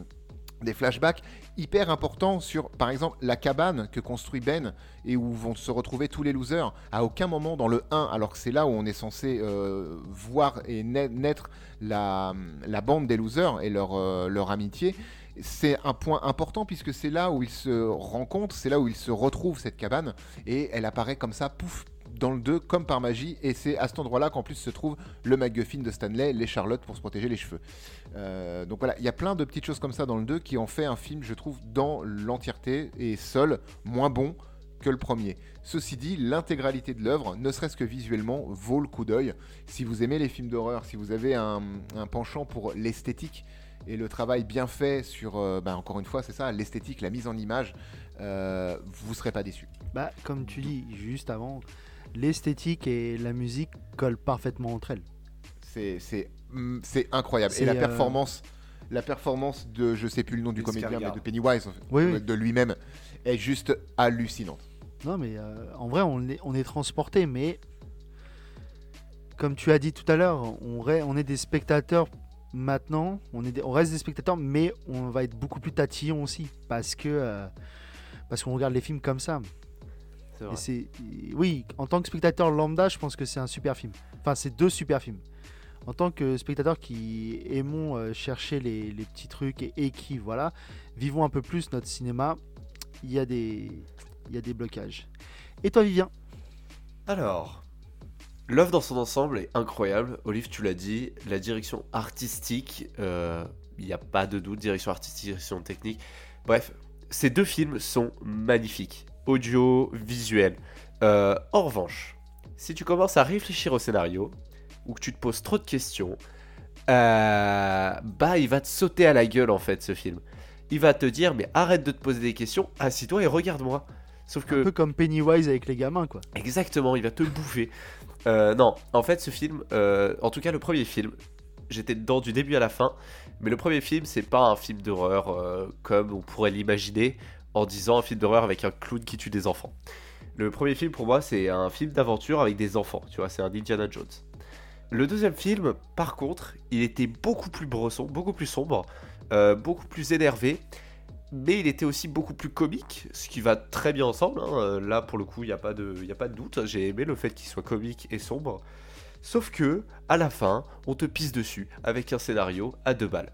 des flashbacks hyper importants sur, par exemple, la cabane que construit Ben et où vont se retrouver tous les losers. À aucun moment dans le 1, alors que c'est là où on est censé euh, voir et na- naître la, la bande des losers et leur, euh, leur amitié, c'est un point important puisque c'est là où ils se rencontrent, c'est là où ils se retrouvent cette cabane et elle apparaît comme ça, pouf, dans le 2 comme par magie et c'est à cet endroit-là qu'en plus se trouve le MacGuffin de Stanley, les Charlotte pour se protéger les cheveux. Euh, donc voilà, il y a plein de petites choses comme ça dans le 2 qui en fait un film, je trouve, dans l'entièreté et seul, moins bon que le premier. Ceci dit, l'intégralité de l'œuvre, ne serait-ce que visuellement, vaut le coup d'œil. Si vous aimez les films d'horreur, si vous avez un, penchant pour l'esthétique et le travail bien fait sur, euh, bah, encore une fois, c'est ça, l'esthétique, la mise en image, euh, vous serez pas déçu. Bah, comme tu dis juste avant, l'esthétique et la musique collent parfaitement entre elles. C'est, mm, incroyable. Et la euh, performance, la performance de, je sais plus le nom du comédien, mais de Pennywise, Oui, oui. de lui-même, est juste hallucinante. Non, mais euh, en vrai, on est, on est transporté, mais comme tu as dit tout à l'heure, on, est des spectateurs maintenant, on, est des- on reste des spectateurs, mais on va être beaucoup plus tatillon aussi, parce que euh, parce qu'on regarde les films comme ça. Et c'est, oui, en tant que spectateur lambda, je pense que c'est un super film. Enfin, c'est deux super films. En tant que spectateur qui aimons euh, chercher les, les petits trucs et, et qui, voilà, vivons un peu plus notre cinéma, il y a des, il y a des blocages. Et toi, Vivien? Alors, l'œuvre dans son ensemble est incroyable. Olive, tu l'as dit, la direction artistique, euh, il n'y a pas de doute, direction artistique, direction technique. Bref, ces deux films sont magnifiques, audio, visuel. Euh, en revanche, si tu commences à réfléchir au scénario, ou que tu te poses trop de questions, euh, bah il va te sauter à la gueule en fait ce film. Il va te dire mais arrête de te poser des questions, assis-toi et regarde-moi. Sauf que Un peu comme Pennywise avec les gamins, quoi. Exactement, il va te bouffer. Euh, non, en fait, ce film, euh, en tout cas le premier film, j'étais dedans du début à la fin, mais le premier film, c'est pas un film d'horreur comme on pourrait l'imaginer en disant un film d'horreur avec un clown qui tue des enfants. Le premier film pour moi, c'est un film d'aventure avec des enfants, tu vois, c'est un Indiana Jones. Le deuxième film, par contre, il était beaucoup plus bresson, beaucoup plus sombre, euh, beaucoup plus énervé, mais il était aussi beaucoup plus comique, ce qui va très bien ensemble. hein. Euh, Là, pour le coup, il n'y a, pas de- a pas de doute. J'ai aimé le fait qu'il soit comique et sombre. Sauf que, à la fin, on te pisse dessus avec un scénario à deux balles.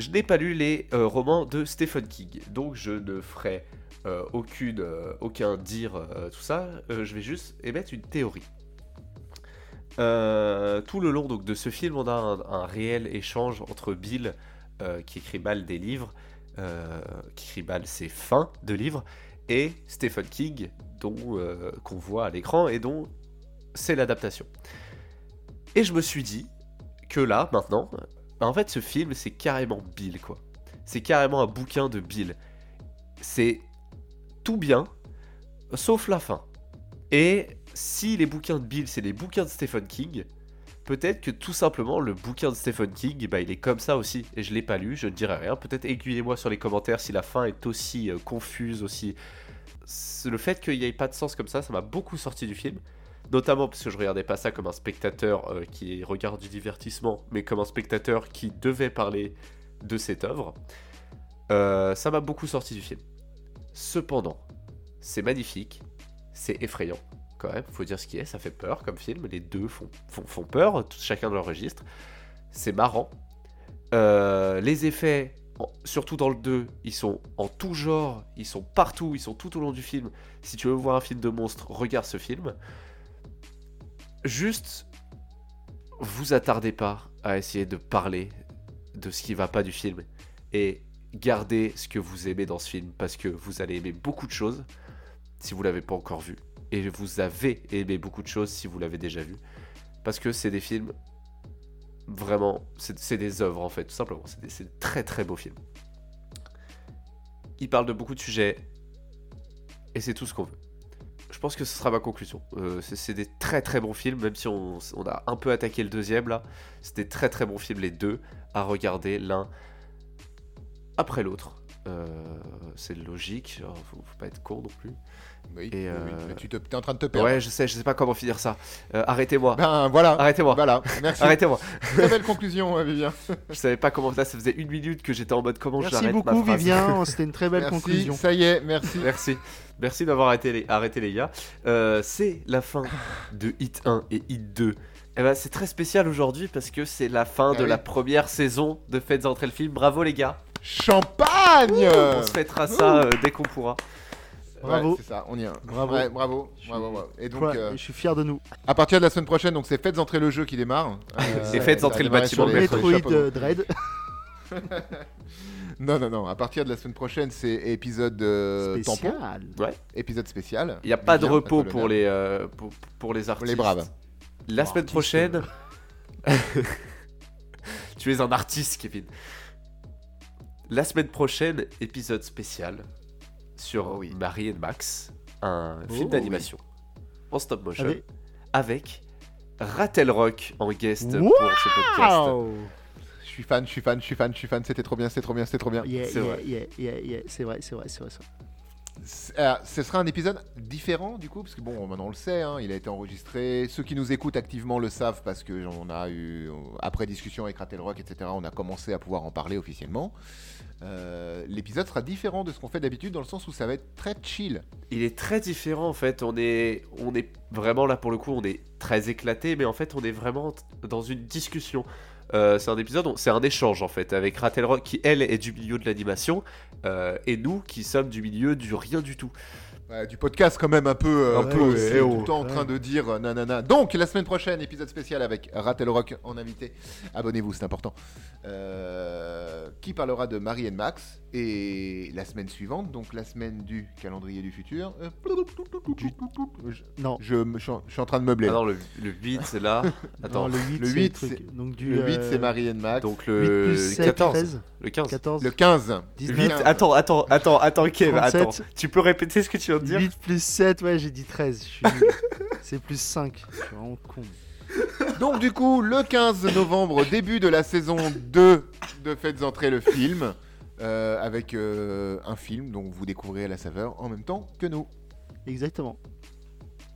Je n'ai pas lu les euh, romans de Stephen King, donc je ne ferai euh, euh, aucun dire tout ça. Je vais juste émettre une théorie. Tout le long de ce film, on a un, réel échange entre Bill, qui écrit mal des livres, qui écrit mal ses fins de livres, et Stephen King, dont qu'on voit à l'écran et dont c'est l'adaptation. Et je me suis dit que là, maintenant, bah, en fait, ce film, c'est carrément Bill, quoi. C'est carrément un bouquin de Bill. C'est tout bien, sauf la fin. Et si les bouquins de Bill, c'est les bouquins de Stephen King, peut-être que tout simplement le bouquin de Stephen King, bah, il est comme ça aussi. Et je l'ai pas lu, je ne dirai rien. Peut-être aiguillez-moi sur les commentaires si la fin est aussi euh, confuse, aussi. Le fait qu'il n'y ait pas de sens comme ça, ça m'a beaucoup sorti du film. Notamment parce que je regardais pas ça comme un spectateur euh, qui regarde du divertissement, mais comme un spectateur qui devait parler de cette œuvre. Euh, ça m'a beaucoup sorti du film. Cependant, c'est magnifique, c'est effrayant quand même, faut dire ce qui est, ça fait peur comme film, les deux font, peur, chacun de leur registre. C'est marrant. Euh, les effets, surtout dans le 2, ils sont en tout genre, ils sont partout, ils sont tout au long du film. Si tu veux voir un film de monstre, regarde ce film. Juste, vous attardez pas à essayer de parler de ce qui va pas du film et gardez ce que vous aimez dans ce film parce que vous allez aimer beaucoup de choses si vous l'avez pas encore vu. Et vous avez aimé beaucoup de choses si vous l'avez déjà vu parce que c'est des films vraiment c'est des œuvres en fait tout simplement. C'est des, c'est des très très beaux films. Il parle de beaucoup de sujets et c'est tout ce qu'on veut je pense que ce sera ma conclusion. Euh, c'est des très très bons films, même si on, a un peu attaqué le deuxième là. C'est des très très bons films les deux à regarder l'un après l'autre. Euh, c'est logique, faut, faut pas être con non plus. Oui, Et, oui, euh, oui, tu te, es en train de te perdre. Ouais, je sais, je sais pas comment finir ça. Euh, Arrêtez-moi, Ben voilà. arrêtez-moi, Voilà, merci. arrêtez-moi. <laughs> Très belle conclusion, euh, Vivien. Je savais pas comment là, ça faisait une minute que j'étais en mode comment Merci j'arrête beaucoup, ma phrase. Vivien. <laughs> C'était une très belle merci, conclusion. ça y est, merci. Merci. Merci d'avoir arrêté les, arrêté les gars. Euh, c'est la fin de Hit 1 et Hit 2. Eh ben, c'est très spécial aujourd'hui parce que c'est la fin Ah de oui. la première saison de Faites entrer le film. Bravo les gars. Champagne On se fêtera ça euh, dès qu'on pourra. Bravo. Ouais, c'est ça, on y est. Bravo. Ouais, bravo. Je suis- bravo, bravo. Et donc, euh, Je suis fier de nous. à partir de la semaine prochaine, donc c'est Faites entrer le jeu qui démarre. <laughs> Euh, Et faites entrer le bâtiment les- Metroid euh, Dread. <laughs> Non, non, non. À partir de la semaine prochaine, c'est épisode euh, tampon, Spécial. épisode spécial. Il n'y a pas de Vivien, repos pour les, euh, pour, pour les artistes. les braves. La Oh, semaine prochaine. <laughs> tu es un artiste, Kevin. La semaine prochaine, épisode spécial sur Oh oui. Marie et Max, un Oh film oui. d'animation en stop motion Avec- avec Rattle Rock en guest pour ce podcast. Je suis fan, je suis fan, je suis fan, je suis fan. C'était trop bien, c'était trop bien, c'était trop bien. Yeah, C'est yeah, vrai. yeah, yeah, yeah. C'est vrai, c'est vrai, c'est vrai. c'est vrai. C'est- euh, ce sera un épisode différent du coup, parce que bon, maintenant on le sait, hein, il a été enregistré. Ceux qui nous écoutent activement le savent parce que on a eu, après discussion avec Rattle Rock, etc., on a commencé à pouvoir en parler officiellement. Euh, L'épisode sera différent de ce qu'on fait d'habitude dans le sens où ça va être très chill. Il est très différent en fait. On est, on est vraiment là pour le coup, on est très éclaté, mais en fait, on est vraiment dans une discussion. Euh, c'est un épisode, c'est un échange en fait avec Rattle Rock qui elle est du milieu de l'animation euh, et nous qui sommes du milieu du rien du tout. Ouais, du podcast quand même un peu, euh, Un peu, aussi, eh oh. tout le temps en train de dire euh, nanana. Donc la semaine prochaine, épisode spécial avec Rattle Rock en invité. Abonnez-vous, c'est important. Euh, qui parlera de Marie et Max et la semaine suivante, donc la semaine du calendrier du futur. euh, je, Non. je me- je suis en- je suis en train de meubler. Ah non, le, le 8 c'est là. Attends, Non, le 8, le c'est 8, le truc. c'est- Donc du, le 8 euh, c'est Marie et Max. donc 8 le plus 7, 14, 13, le 15. 14, le 15. 19, 8, attends, attends, attends, attends, Kev, 37. attends. Tu peux répéter ce que tu viens de dire 8 plus 7, ouais, j'ai dit 13. je suis nul. <laughs> C'est plus 5. Je suis vraiment con. Donc du coup, le 15 novembre, début de la saison 2 de Faites entrer le film, euh, avec euh, un film dont vous découvrirez la saveur en même temps que nous. Exactement.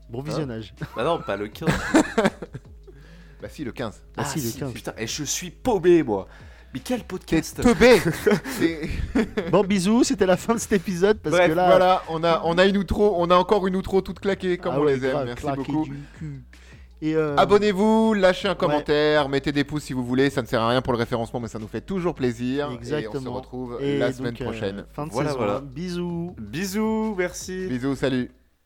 Bon visionnage. Bah non, pas le 15. <laughs> Bah si, le 15. Ah, si, le si, 15. Putain, et je suis paumé, moi. Mais quel podcast teubé <laughs> <laughs> bon, bisous, c'était la fin de cet épisode. Parce Bref, que là, voilà, on a, on a une outro, on a encore une outro toute claquée comme ah on ouais, les aime. grave, Merci beaucoup. euh, Abonnez-vous, lâchez un commentaire, mettez des pouces si vous voulez. Ça ne sert à rien pour le référencement, mais ça nous fait toujours plaisir. Et on se Exactement. retrouve et la semaine euh, prochaine. fin de Voilà, saison. voilà. Bisous. Bisous, merci. Bisous, salut.